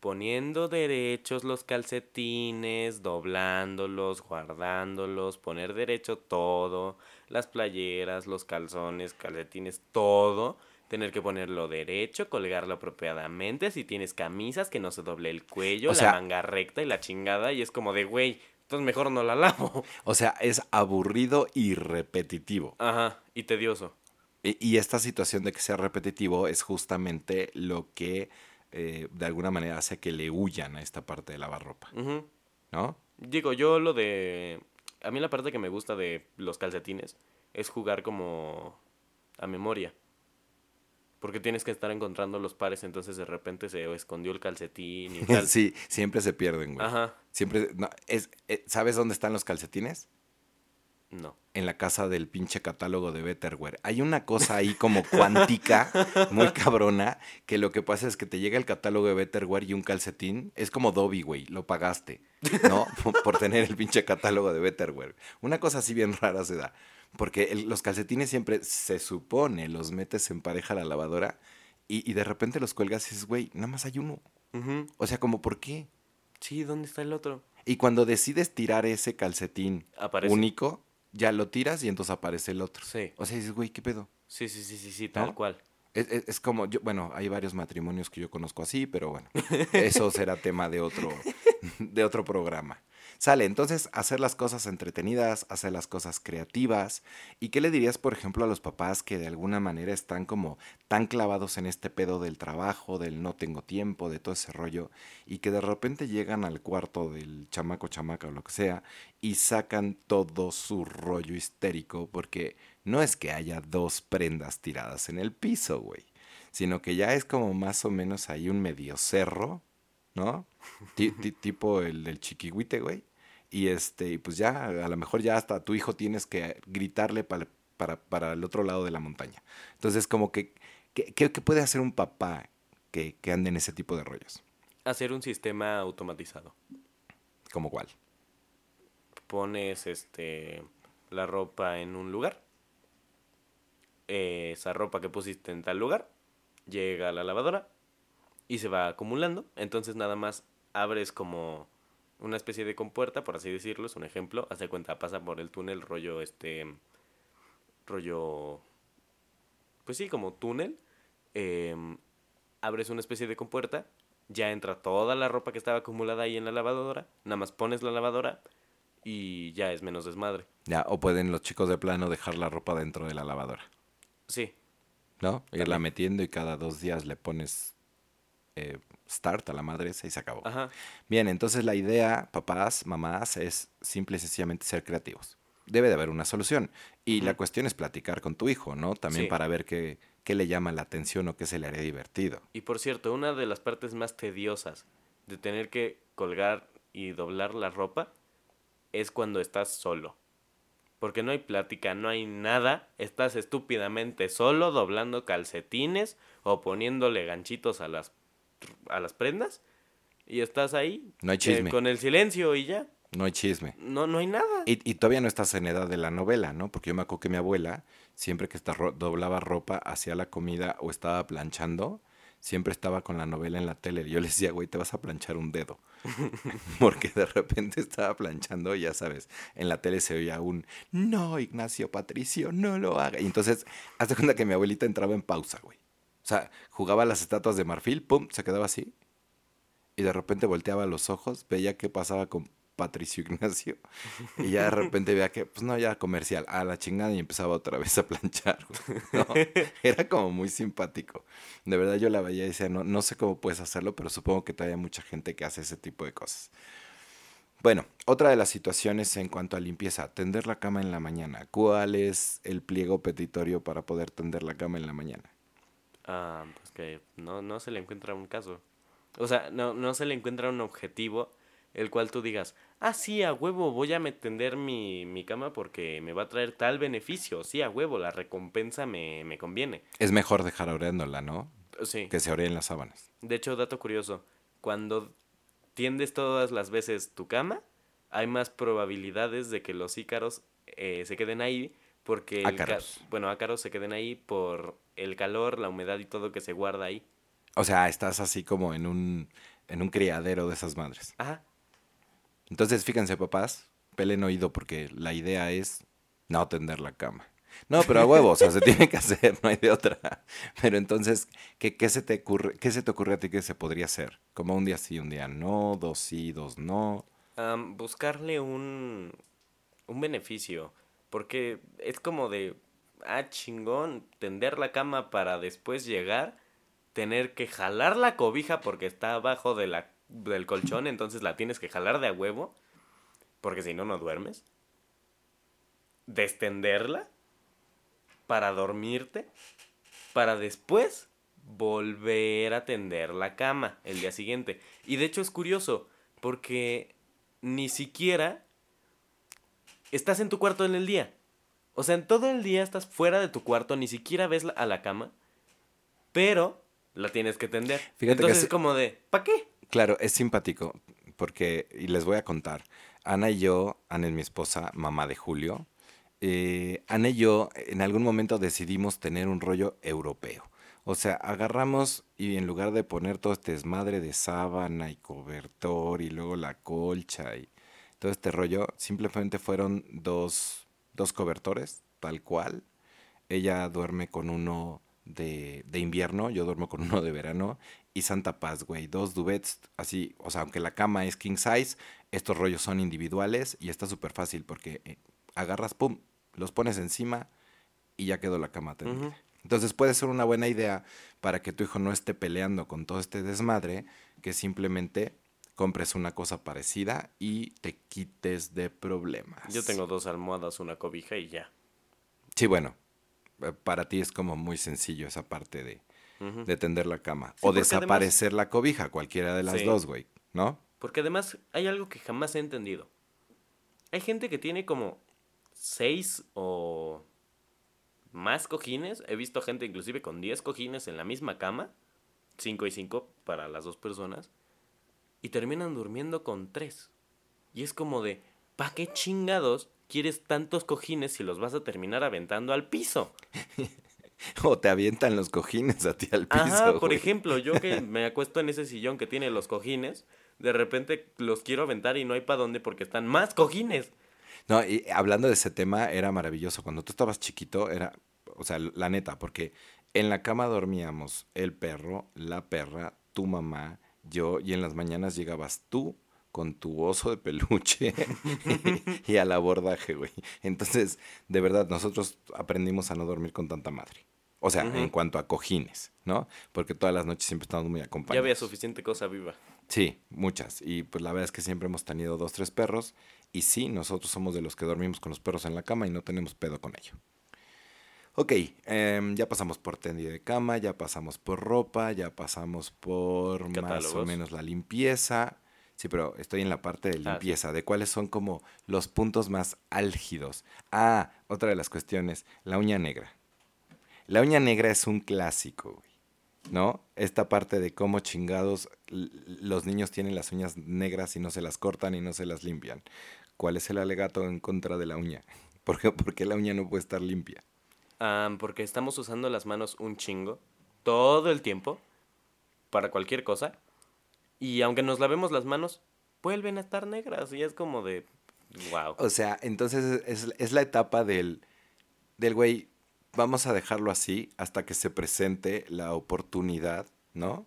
poniendo derechos los calcetines, doblándolos, guardándolos, poner derecho todo, las playeras, los calzones, calcetines, todo, tener que ponerlo derecho, colgarlo apropiadamente, si tienes camisas que no se doble el cuello, la manga recta y la chingada y es como de, güey, entonces mejor no la lavo. O sea, es aburrido y repetitivo. Ajá, y tedioso. Y, esta situación de que sea repetitivo es justamente lo que eh, de alguna manera hace que le huyan a esta parte de lavar ropa. ¿No? Digo, yo lo de... A mí la parte que me gusta de los calcetines es jugar como a memoria. Porque tienes que estar encontrando los pares, entonces de repente se escondió el calcetín y tal. sí, siempre se pierden, güey. Ajá. Siempre... es, eh, ¿Sabes dónde están los calcetines? No. En la casa del pinche catálogo de Betterware. Hay una cosa ahí como cuántica, muy cabrona, que lo que pasa es que te llega el catálogo de Betterware y un calcetín. Es como Dobby, güey, lo pagaste, ¿no? por tener el pinche catálogo de Betterware. Una cosa así bien rara se da. Porque los calcetines siempre se supone los metes en pareja a la lavadora y, de repente los cuelgas y dices, güey, nada más hay uno. O sea, como, ¿por qué? Sí, ¿dónde está el otro? Y cuando decides tirar ese calcetín único, ya lo tiras y entonces aparece el otro. Sí. O sea, dices, güey, ¿qué pedo? Sí, sí, sí, sí, sí, tal cual. Es, como, yo, bueno, hay varios matrimonios que yo conozco así, pero bueno, eso será tema de otro, de otro programa. Sale, entonces, hacer las cosas entretenidas, hacer las cosas creativas. ¿Y qué le dirías, por ejemplo, a los papás que de alguna manera están como tan clavados en este pedo del trabajo, del no tengo tiempo, de todo ese rollo, y que de repente llegan al cuarto del chamaco, chamaca o lo que sea, y sacan todo su rollo histérico, porque no es que haya dos prendas tiradas en el piso, güey, sino que ya es como más o menos ahí un medio cerro, ¿no? tipo el del chiquihuite, güey. Y este, pues ya, a lo mejor ya hasta tu hijo tienes que gritarle para, para, el otro lado de la montaña. Entonces, como que, ¿qué, puede hacer un papá que, que ande en ese tipo de rollos? Hacer un sistema automatizado. ¿Como cuál? Pones este la ropa en un lugar. esa ropa que pusiste en tal lugar llega a la lavadora y se va acumulando. Entonces nada más abres como una especie de compuerta, por así decirlo, es un ejemplo, hace cuenta, pasa por el túnel rollo, este, rollo, pues sí, como túnel, em, abres una especie de compuerta, ya entra toda la ropa que estaba acumulada ahí en la lavadora, nada más pones la lavadora y ya es menos desmadre. Ya, o pueden los chicos de plano dejar la ropa dentro de la lavadora. Sí. ¿No? Irla metiendo y cada dos días le pones eh, start a la madre esa y se acabó. Bien, entonces la idea, papás, mamás, es simple y sencillamente ser creativos. Debe de haber una solución. Y la cuestión es platicar con tu hijo, ¿no? También para ver qué, qué le llama la atención o qué se le haría divertido. Y por cierto, una de las partes más tediosas de tener que colgar y doblar la ropa es cuando estás solo. Porque no hay plática, no hay nada. Estás estúpidamente solo doblando calcetines o poniéndole ganchitos a las a las prendas y estás ahí. No hay chisme. Eh, con el silencio y ya. No hay chisme. No, no hay nada. Y, y, todavía no estás en edad de la novela, ¿no? Porque yo me acuerdo que mi abuela, siempre que está doblaba ropa, hacía la comida o estaba planchando, siempre estaba con la novela en la tele. Y yo le decía, güey, te vas a planchar un dedo. Porque de repente estaba planchando, y ya sabes, en la tele se oía un, no, Ignacio Patricio, no lo haga. Y entonces, hazte cuenta que mi abuelita entraba en pausa, güey. Sea, jugaba las estatuas de marfil, pum, se quedaba así. Y de repente volteaba los ojos, veía qué pasaba con Patricio Ignacio. Y ya de repente veía que, pues no, ya comercial, a la chingada y empezaba otra vez a planchar. Era como muy simpático. De verdad yo la veía y decía, no, no sé cómo puedes hacerlo, pero supongo que todavía hay mucha gente que hace ese tipo de cosas. Bueno, otra de las situaciones en cuanto a limpieza, tender la cama en la mañana. ¿Cuál es el pliego petitorio para poder tender la cama en la mañana? Ah, pues que no, no se le encuentra un caso. O sea, no, no se le encuentra un objetivo el cual tú digas, ah, sí, a huevo, voy a tender mi, mi cama porque me va a traer tal beneficio. Sí, a huevo, la recompensa me, me conviene. Es mejor dejar oreándola, ¿no? Sí. Que se oreen las sábanas. De hecho, dato curioso, cuando tiendes todas las veces tu cama, hay más probabilidades de que los ícaros eh, se queden ahí porque... Ácaros. El bueno, ácaros se queden ahí por el calor, la humedad y todo que se guarda ahí. O sea, estás así como en un, en un criadero de esas madres. Ajá. Entonces, fíjense, papás, pelen oído porque la idea es no tender la cama. No, pero a huevo, o sea, se tiene que hacer, no hay de otra. Pero entonces, ¿qué, qué, se te ocurre, ¿qué se te ocurre a ti que se podría hacer? Como un día sí, un día no, dos sí, dos no. Buscarle un, un beneficio. Porque es como de, ah, chingón, tender la cama para después llegar, tener que jalar la cobija porque está abajo de la, del colchón, entonces la tienes que jalar de a huevo, porque si no, no duermes. Destenderla para dormirte, para después volver a tender la cama el día siguiente. Y de hecho es curioso, porque ni siquiera estás en tu cuarto en el día. O sea, en todo el día estás fuera de tu cuarto, ni siquiera ves a la cama, pero la tienes que tender. Fíjate que Entonces sí- es como de, ¿para qué? Claro, es simpático porque, y les voy a contar, Ana y yo, Ana es mi esposa, mamá de Julio, eh, Ana y yo en algún momento decidimos tener un rollo europeo. O sea, agarramos y en lugar de poner todo este desmadre de sábana y cobertor y luego la colcha y todo este rollo, simplemente fueron dos, dos cobertores, tal cual. Ella duerme con uno de, de invierno, yo duermo con uno de verano. Y Santa Paz, güey, dos duvets, así, o sea, aunque la cama es king size, estos rollos son individuales y está súper fácil porque eh, agarras, pum, los pones encima y ya quedó la cama tendida. Entonces puede ser una buena idea para que tu hijo no esté peleando con todo este desmadre, que simplemente compres una cosa parecida y te quites de problemas. Yo tengo dos almohadas, una cobija y ya. Sí, bueno, eh, para ti es como muy sencillo esa parte de, tender la cama. Sí, o desaparecer la cobija, cualquiera de las Sí. dos, güey, ¿no? Porque además hay algo que jamás he entendido. Hay gente que tiene como seis o más cojines. He visto gente inclusive con 10 cojines en la misma cama. 5 y 5 para las dos personas. Y terminan durmiendo con tres. Y es como de, ¿pa' qué chingados quieres tantos cojines si los vas a terminar aventando al piso? O te avientan los cojines a ti al piso. Ajá, por güey. ejemplo, yo que me acuesto en ese sillón que tiene los cojines, de repente los quiero aventar y no hay para dónde porque están más cojines. No, y hablando de ese tema, era maravilloso. Cuando tú estabas chiquito, era, o sea, la neta, porque en la cama dormíamos el perro, la perra, tu mamá, yo, y en las mañanas llegabas tú con tu oso de peluche y al abordaje, güey. Entonces, de verdad, nosotros aprendimos a no dormir con tanta madre. O sea, en cuanto a cojines, ¿no? Porque todas las noches siempre estamos muy Ya acompañados. había suficiente cosa viva. Sí, muchas. Y pues la verdad es que siempre hemos tenido dos, tres perros. Y sí, nosotros somos de los que dormimos con los perros en la cama y no tenemos pedo con ello. Ok, em, ya pasamos por tendida de cama, ya pasamos por ropa, ya pasamos por más o menos la limpieza. Sí, pero estoy en la parte de Ah, limpieza, de cuáles son como los puntos más álgidos. Ah, otra de las cuestiones, la uña negra. La uña negra es un clásico, güey. ¿No? Esta parte de cómo chingados los niños tienen las uñas negras y no se las cortan y no se las limpian. ¿Cuál es el alegato en contra de la uña? ¿Por qué, por qué la uña no puede estar limpia? Porque estamos usando las manos un chingo todo el tiempo para cualquier cosa. Y aunque nos lavemos las manos, vuelven a estar negras. Y es como de, wow. O sea, entonces es, es la etapa del, del güey, vamos a dejarlo así hasta que se presente la oportunidad, ¿no?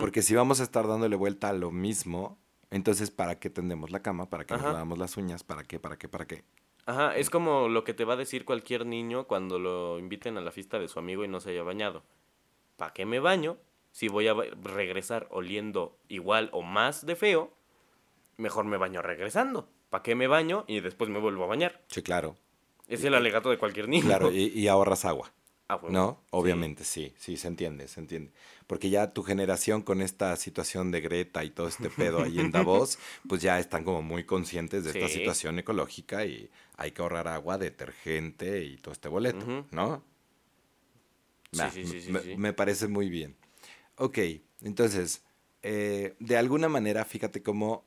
Porque si vamos a estar dándole vuelta a lo mismo, entonces ¿para qué tendemos la cama? ¿Para qué nos lavamos las uñas? ¿Para qué? ¿Para qué? ¿Para qué? Ajá, es como lo que te va a decir cualquier niño cuando lo inviten a la fiesta de su amigo y no se haya bañado. ¿Para qué me baño? Si voy a regresar oliendo igual o más de feo, mejor me baño regresando. ¿Para qué me baño y después me vuelvo a bañar? Sí, claro. Es el alegato de cualquier niño. Claro, y, ahorras agua. Ah, ¿No? Obviamente, sí. sí, se entiende, se entiende. Porque ya tu generación con esta situación de Greta y todo este pedo ahí en Davos, pues ya están como muy conscientes de esta situación ecológica y hay que ahorrar agua, detergente y todo este boleto, ¿no? Sí, sí, sí, me, me, parece muy bien. Ok, entonces, eh, de alguna manera, fíjate cómo,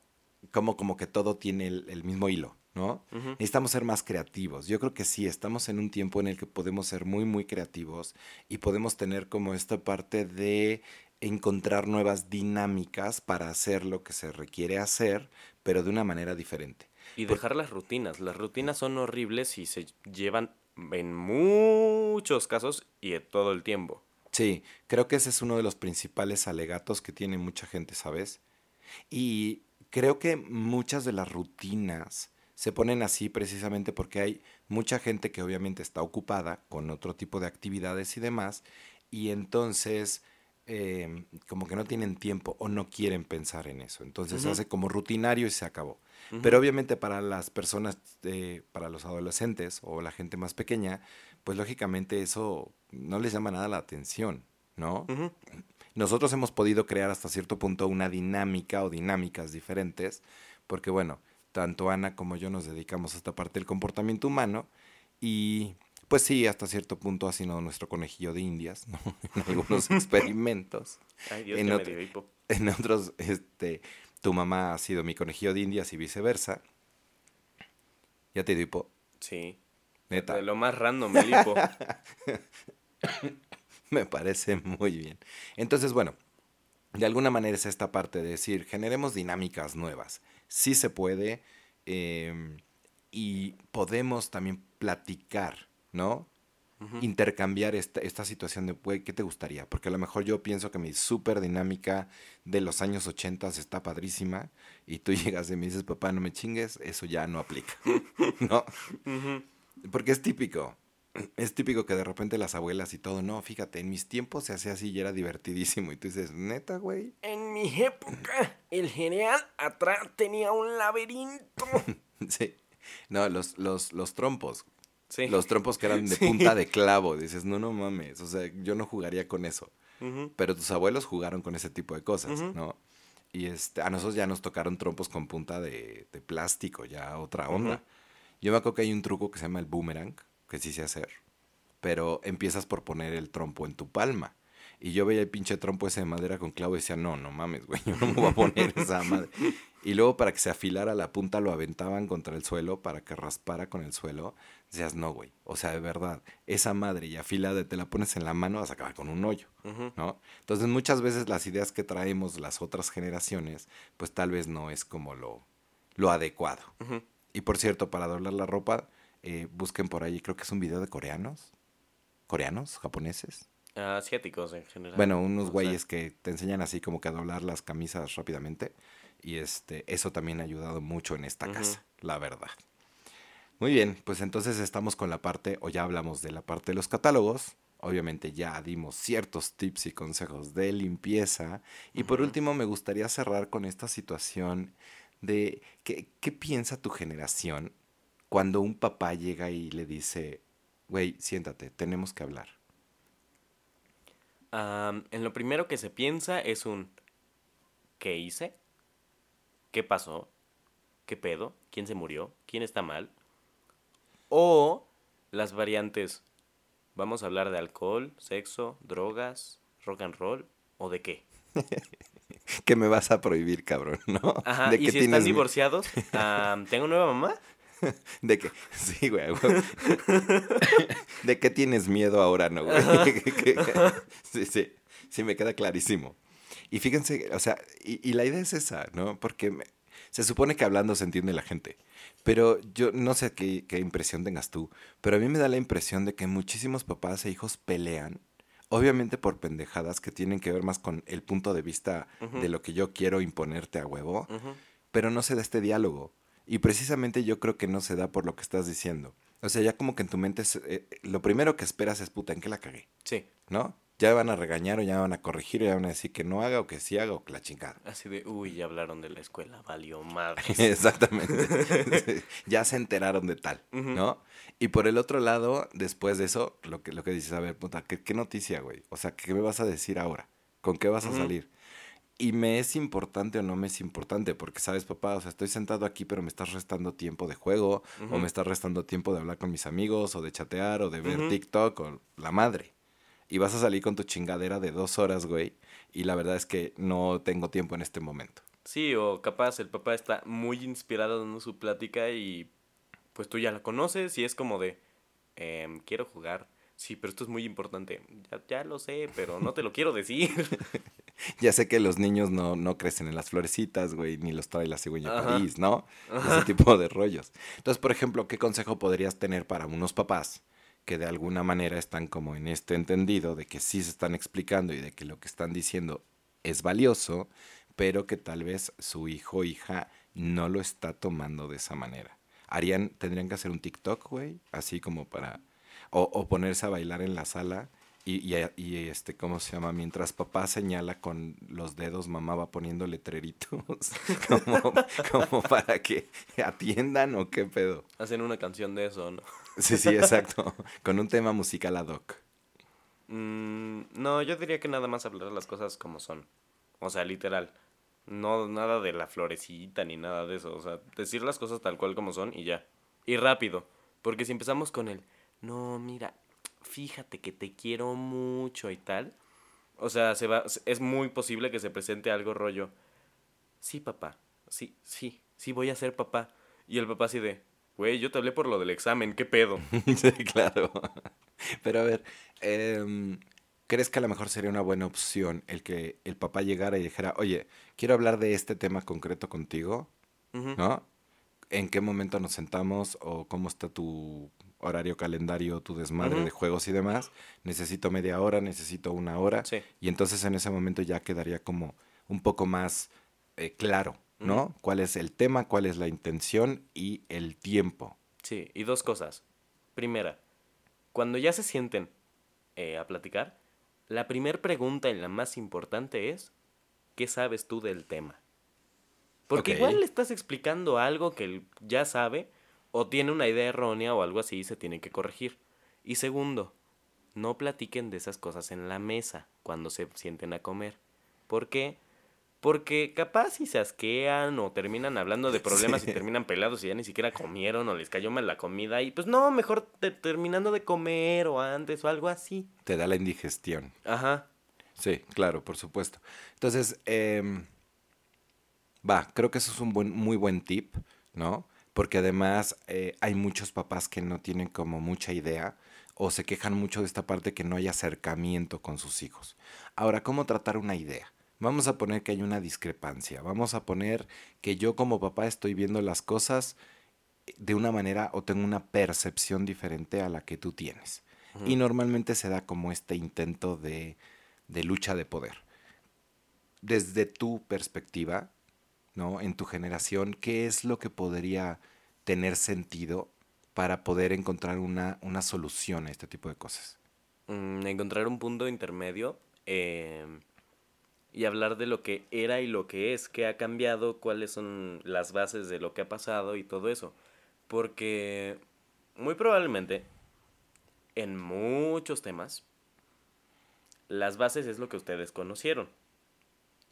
cómo como que todo tiene el mismo hilo. ¿No? Necesitamos ser más creativos. Yo creo que sí, estamos en un tiempo en el que podemos ser muy, muy creativos y podemos tener como esta parte de encontrar nuevas dinámicas para hacer lo que se requiere hacer, pero de una manera diferente. Y dejar las rutinas. Las rutinas son horribles y se llevan en muchos casos y todo el tiempo. Sí, creo que ese es uno de los principales alegatos que tiene mucha gente, ¿sabes? Y creo que muchas de las rutinas se ponen así precisamente porque hay mucha gente que obviamente está ocupada con otro tipo de actividades y demás, y entonces em, como que no tienen tiempo o no quieren pensar en eso. Entonces se hace como rutinario y se acabó. Pero obviamente para las personas, para los adolescentes o la gente más pequeña, pues lógicamente eso no les llama nada la atención, ¿no? Nosotros hemos podido crear hasta cierto punto una dinámica o dinámicas diferentes, porque bueno, tanto Ana como yo nos dedicamos a esta parte del comportamiento humano y pues sí, hasta cierto punto ha sido nuestro conejillo de indias, ¿no? En algunos experimentos. Ay, Dios, en, hipo. en otros, este, tu mamá ha sido mi conejillo de indias y viceversa. ¿Ya te dio hipo? Sí. Neta. De lo más random, el hipo. Me parece muy bien. Entonces, bueno, de alguna manera es esta parte de decir, generemos dinámicas nuevas sí se puede em, y podemos también platicar, ¿no? Intercambiar esta, esta, situación de, güey, ¿qué te gustaría? Porque a lo mejor yo pienso que mi súper dinámica de los años 80 está padrísima y tú llegas y me dices, papá, no me chingues, eso ya no aplica, ¿no? Porque es típico es típico que de repente las abuelas y todo, no, fíjate, en mis tiempos se hacía así y era divertidísimo. Y tú dices, neta, güey. En mi época, el general atrás tenía un laberinto. sí. No, los, los, los trompos. Sí. Los trompos que eran de punta de clavo. Dices, no, no mames. O sea, yo no jugaría con eso. Pero tus abuelos jugaron con ese tipo de cosas, ¿no? Y este, a nosotros ya nos tocaron trompos con punta de, de plástico, ya otra onda. Yo me acuerdo que hay un truco que se llama el boomerang que sí sé hacer. Pero empiezas por poner el trompo en tu palma. Y yo veía el pinche trompo ese de madera con clavo y decía, no, no mames, güey, yo no me voy a poner esa madre. Y luego para que se afilara la punta lo aventaban contra el suelo para que raspara con el suelo. Decías, no, güey, o sea, de verdad, esa madre y afilada te la pones en la mano, vas a acabar con un hoyo, ¿no? Entonces muchas veces las ideas que traemos las otras generaciones, pues tal vez no es como lo, lo adecuado. Y por cierto, para doblar la ropa, eh, busquen por ahí, creo que es un video de coreanos. ¿Coreanos? ¿Japoneses? Asiáticos en general. Bueno, unos güeyes que te enseñan así como que a doblar las camisas rápidamente. Y este, eso también ha ayudado mucho en esta casa, la verdad. Muy bien, pues entonces estamos con la parte, o ya hablamos de la parte de los catálogos. Obviamente ya dimos ciertos tips y consejos de limpieza. Y por último, me gustaría cerrar con esta situación de qué, qué piensa tu generación cuando un papá llega y le dice, güey, siéntate, tenemos que hablar? En lo primero que se piensa es un, ¿qué hice? ¿Qué pasó? ¿Qué pedo? ¿Quién se murió? ¿Quién está mal? O las variantes, vamos a hablar de alcohol, sexo, drogas, rock and roll, o de qué? que me vas a prohibir, cabrón, ¿no? Ajá, ¿y si están divorciados? ¿Tengo nueva mamá? De que, sí, güey. ¿De qué tienes miedo ahora, no, güey? Sí, sí, sí, me queda clarísimo. Y fíjense, o sea, y, y la idea es esa, ¿no? Porque me- se supone que hablando se entiende la gente. Pero yo no sé qué, qué impresión tengas tú, pero a mí me da la impresión de que muchísimos papás e hijos pelean, obviamente por pendejadas que tienen que ver más con el punto de vista de lo que yo quiero imponerte a huevo, pero no se da este diálogo. Y precisamente yo creo que no se da por lo que estás diciendo. O sea, ya como que en tu mente es, eh, lo primero que esperas es puta, ¿en qué la cagué? Sí, ¿No? Ya van a regañar o ya van a corregir o ya van a decir que no haga o que sí haga o que la chingada. así de, uy, ya hablaron de la escuela, valió madre. Exactamente. ya se enteraron de tal. ¿no? Y por el otro lado, después de eso, lo que, lo que dices, a ver, puta, ¿qué, qué noticia, güey? O sea, ¿qué me vas a decir ahora? ¿Con qué vas a salir? Y me es importante o no me es importante, porque sabes, papá, o sea, estoy sentado aquí, pero me estás restando tiempo de juego, o me estás restando tiempo de hablar con mis amigos, o de chatear, o de ver. TikTok, o la madre. Y vas a salir con tu chingadera de dos horas, güey, y la verdad es que no tengo tiempo en este momento. Sí, o capaz el papá está muy inspirado dando su plática y pues tú ya la conoces y es como de, em, quiero jugar. Sí, pero esto es muy importante. Ya, ya lo sé, pero no te lo quiero decir. Ya sé que los niños no, no crecen en las florecitas, güey, ni los trae la cigüeña Ajá. París, ¿no? Ajá. Ese tipo de rollos. Entonces, por ejemplo, ¿qué consejo podrías tener para unos papás que de alguna manera están como en este entendido de que sí se están explicando y de que lo que están diciendo es valioso, pero que tal vez su hijo o hija no lo está tomando de esa manera? Harían, tendrían que hacer un TikTok, güey, así como para... O, o ponerse a bailar en la sala y, y- y, este, ¿cómo se llama? Mientras papá señala con los dedos, mamá va poniendo letreritos como, como para que atiendan o qué pedo. Hacen una canción de eso, ¿no? Sí, sí, exacto. Con un tema musical ad hoc. Mm, no, yo diría que nada más hablar las cosas como son. O sea, literal. No, nada de la florecita ni nada de eso. O sea, decir las cosas tal cual como son y ya. Y rápido. Porque si empezamos con el, no, mira, fíjate que te quiero mucho y tal. O sea, se va, es muy posible que se presente algo rollo. Sí, papá. Sí, sí, sí voy a ser papá. Y el papá así de, güey, yo te hablé por lo del examen, ¿qué pedo? Sí, claro. Pero a ver, em, ¿crees que a lo mejor sería una buena opción el que el papá llegara y dijera, oye, quiero hablar de este tema concreto contigo. ¿no? ¿En qué momento nos sentamos o cómo está tu horario calendario, tu desmadre de juegos y demás? Necesito media hora, necesito una hora. Sí. Y entonces en ese momento ya quedaría como un poco más eh, claro, ¿no? ¿Cuál es el tema, cuál es la intención y el tiempo? Sí, y dos cosas. Primera, cuando ya se sienten eh, a platicar, la primera pregunta y la más importante es, ¿qué sabes tú del tema? Porque igual le estás explicando algo que él ya sabe o tiene una idea errónea o algo así y se tiene que corregir. Y segundo, no platiquen de esas cosas en la mesa cuando se sienten a comer. ¿Por qué? Porque capaz si se asquean o terminan hablando de problemas Sí. y terminan pelados y ya ni siquiera comieron o les cayó mal la comida y pues no, mejor te- terminando de comer o antes o algo así. Te da la indigestión. Ajá. Sí, claro, por supuesto. Entonces, em, va, creo que eso es un buen, muy buen tip, ¿no? Porque además eh, hay muchos papás que no tienen como mucha idea o se quejan mucho de esta parte que no hay acercamiento con sus hijos. Ahora, ¿cómo tratar una idea? Vamos a poner que hay una discrepancia. Vamos a poner que yo como papá estoy viendo las cosas de una manera o tengo una percepción diferente a la que tú tienes. Y normalmente se da como este intento de, de lucha de poder. Desde tu perspectiva, ¿no? En tu generación, ¿qué es lo que podría tener sentido para poder encontrar una, una solución a este tipo de cosas? Mm, encontrar un punto intermedio eh, y hablar de lo que era y lo que es, qué ha cambiado, cuáles son las bases de lo que ha pasado y todo eso. Porque muy probablemente en muchos temas las bases es lo que ustedes conocieron.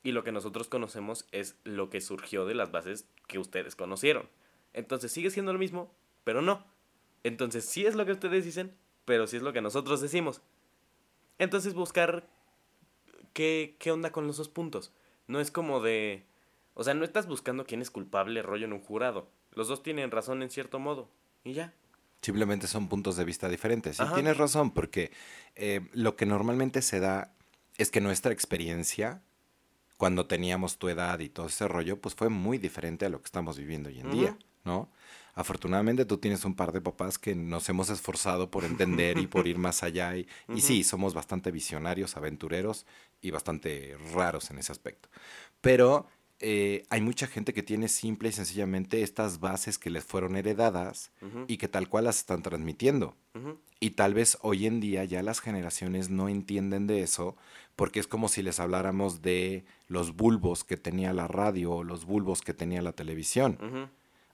Y lo que nosotros conocemos es lo que surgió de las bases que ustedes conocieron. Entonces sigue siendo lo mismo, pero no. Entonces sí es lo que ustedes dicen, pero sí es lo que nosotros decimos. Entonces buscar qué, qué onda con los dos puntos. No es como de... O sea, no estás buscando quién es culpable rollo en un jurado. Los dos tienen razón en cierto modo. Y ya. Simplemente son puntos de vista diferentes. Y tienes razón, porque eh, lo que normalmente se da es que nuestra experiencia cuando teníamos tu edad y todo ese rollo, pues fue muy diferente a lo que estamos viviendo hoy en día, ¿no? Afortunadamente tú tienes un par de papás que nos hemos esforzado por entender y por ir más allá. Y, y sí, somos bastante visionarios, aventureros y bastante raros en ese aspecto. Pero eh, hay mucha gente que tiene simple y sencillamente estas bases que les fueron heredadas y que tal cual las están transmitiendo. Y tal vez hoy en día ya las generaciones no entienden de eso porque es como si les habláramos de los bulbos que tenía la radio o los bulbos que tenía la televisión.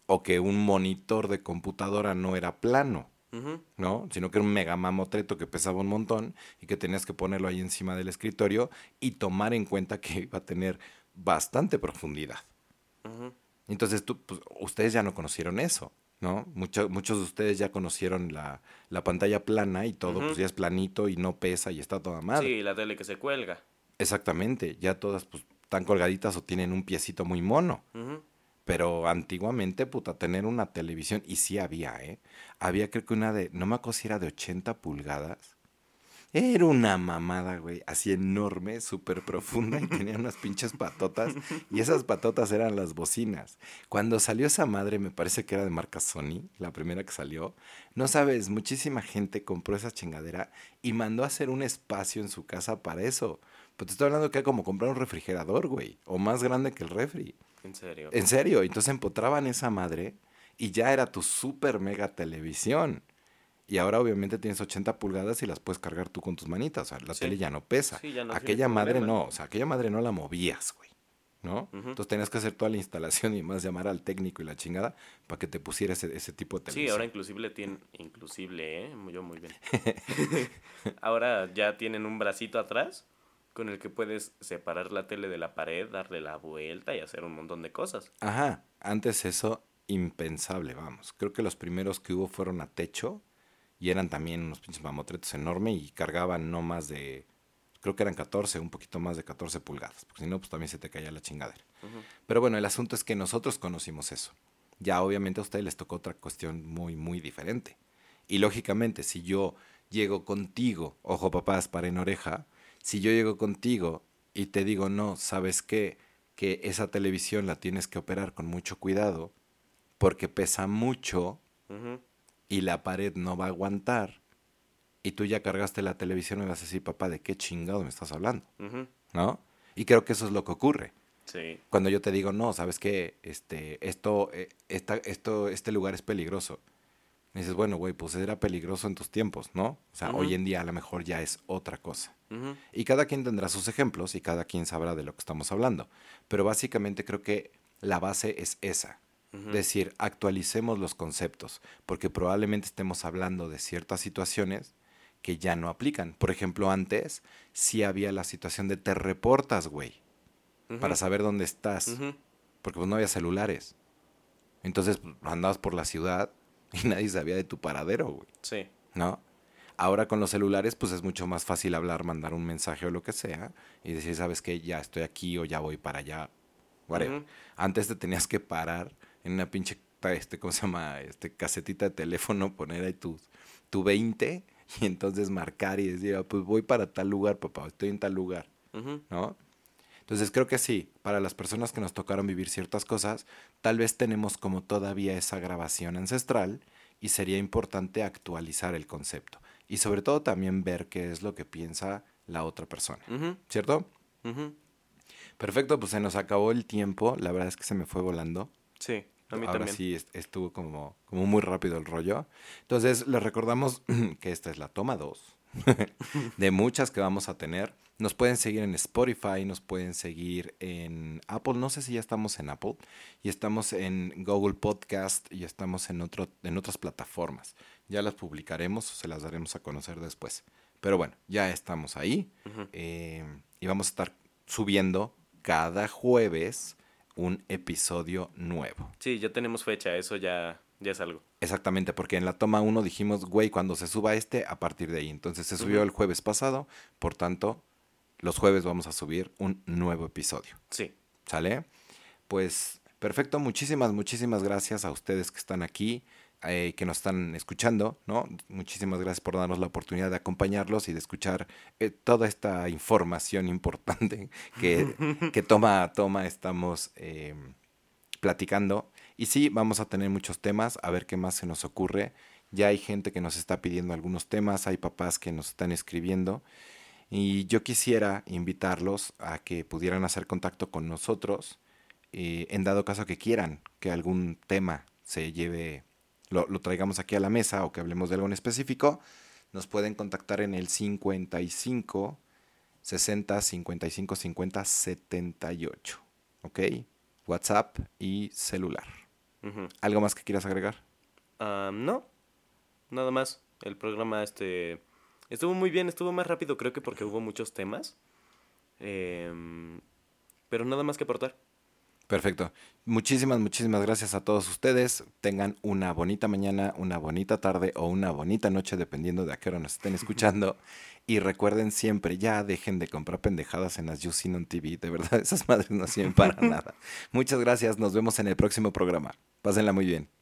O que un monitor de computadora no era plano. ¿no? Sino que era un mega mamotreto que pesaba un montón y que tenías que ponerlo ahí encima del escritorio y tomar en cuenta que iba a tener bastante profundidad. Entonces, tú, pues, ustedes ya no conocieron eso, ¿no? Muchos, muchos de ustedes ya conocieron la, pantalla plana y todo, pues ya es planito y no pesa y está toda mal. Sí, la tele que se cuelga. Exactamente, ya todas pues están colgaditas o tienen un piecito muy mono. Pero antiguamente, puta, tener una televisión, y sí había, ¿eh? Había creo que una de, no me acuerdo si era de 80 pulgadas, era una mamada, güey, así enorme, súper profunda y tenía unas pinches patotas y esas patotas eran las bocinas. Cuando salió esa madre, me parece que era de marca Sony, la primera que salió, no sabes, muchísima gente compró esa chingadera y mandó a hacer un espacio en su casa para eso. Pues te estoy hablando que era como comprar un refrigerador, güey, o más grande que el refri. ¿En serio? En serio, entonces empotraban esa madre y ya era tu super mega televisión. Y ahora obviamente tienes 80 pulgadas y las puedes cargar tú con tus manitas. O sea, la tele ya no pesa. aquella madre no, o sea, aquella madre no la movías, güey. ¿No? Entonces tenías que hacer toda la instalación y más llamar al técnico y la chingada para que te pusiera ese, tipo de televisión. Sí, ahora inclusive tienen, inclusive, ¿eh? Yo muy bien. ahora ya tienen un bracito atrás con el que puedes separar la tele de la pared, darle la vuelta y hacer un montón de cosas. Ajá, antes eso impensable, vamos. Creo que los primeros que hubo fueron a techo y eran también unos pinches mamotretos enormes y cargaban no más de, creo que eran 14, un poquito más de 14 pulgadas, porque si no, pues también se te caía la chingadera. Pero bueno, el asunto es que nosotros conocimos eso. Ya obviamente a ustedes les tocó otra cuestión muy, muy diferente. Y lógicamente, si yo llego contigo, ojo papás, para en oreja, si yo llego contigo y te digo, no, ¿sabes qué? Que esa televisión la tienes que operar con mucho cuidado porque pesa mucho y la pared no va a aguantar y tú ya cargaste la televisión y vas a decir, papá, ¿de qué chingado me estás hablando? ¿No? Y creo que eso es lo que ocurre. Sí. Cuando yo te digo, no, ¿sabes qué? Este, esto, eh, esto, este lugar es peligroso. Me dices, bueno, güey, pues era peligroso en tus tiempos, ¿no? O sea, hoy en día a lo mejor ya es otra cosa. Y cada quien tendrá sus ejemplos y cada quien sabrá de lo que estamos hablando. Pero básicamente creo que la base es esa decir, actualicemos los conceptos, porque probablemente estemos hablando de ciertas situaciones que ya no aplican. Por ejemplo, antes sí había la situación de te reportas, güey, para saber dónde estás, porque pues no había celulares. Entonces pues, andabas por la ciudad y nadie sabía de tu paradero, güey. Sí. ¿No? Ahora con los celulares, pues es mucho más fácil hablar, mandar un mensaje o lo que sea y decir, sabes que ya estoy aquí o ya voy para allá. Antes te tenías que parar en una pinche, este, ¿cómo se llama? Este, casetita de teléfono, poner ahí tu, tu 20 y entonces marcar y decir, ah, pues voy para tal lugar, papá, estoy en tal lugar, ¿no? Entonces creo que sí, para las personas que nos tocaron vivir ciertas cosas, tal vez tenemos como todavía esa grabación ancestral y sería importante actualizar el concepto. Y sobre todo también ver qué es lo que piensa la otra persona, ¿cierto? Perfecto, pues se nos acabó el tiempo, la verdad es que se me fue volando. Sí. A mí Ahora sí estuvo como, como muy rápido el rollo. Entonces, les recordamos que esta es la toma 2 de muchas que vamos a tener. Nos pueden seguir en Spotify, nos pueden seguir en Apple, no sé si ya estamos en Apple, y estamos en Google Podcast y estamos en, otro, en otras plataformas. Ya las publicaremos o se las daremos a conocer después. Pero bueno, ya estamos ahí eh, y vamos a estar subiendo cada jueves un episodio nuevo. Sí, ya tenemos fecha, eso ya, ya es algo. Exactamente, porque en la toma 1 dijimos, güey, cuando se suba este, a partir de ahí. Entonces se subió el jueves pasado, por tanto, los jueves vamos a subir un nuevo episodio. Sí. ¿Sale? Pues perfecto, muchísimas, muchísimas gracias a ustedes que están aquí. Eh, que nos están escuchando, ¿no? Muchísimas gracias por darnos la oportunidad de acompañarlos y de escuchar eh, toda esta información importante que, que toma, toma, estamos eh, platicando. Y sí, vamos a tener muchos temas, a ver qué más se nos ocurre. Ya hay gente que nos está pidiendo algunos temas, hay papás que nos están escribiendo. Y yo quisiera invitarlos a que pudieran hacer contacto con nosotros en dado caso que quieran que algún tema se lleve lo, traigamos aquí a la mesa o que hablemos de algo en específico, nos pueden contactar en el 55 60 55 50 78. ¿Ok? WhatsApp y celular. ¿Algo más que quieras agregar? No, nada más. El programa este estuvo muy bien, estuvo más rápido creo que porque hubo muchos temas. Em, pero nada más que aportar. Perfecto. Muchísimas, muchísimas gracias a todos ustedes. Tengan una bonita mañana, una bonita tarde o una bonita noche, dependiendo de a qué hora nos estén escuchando. Y recuerden siempre, ya dejen de comprar pendejadas en las Yusinon TV. De verdad, esas madres no sirven para nada. Muchas gracias. Nos vemos en el próximo programa. Pásenla muy bien.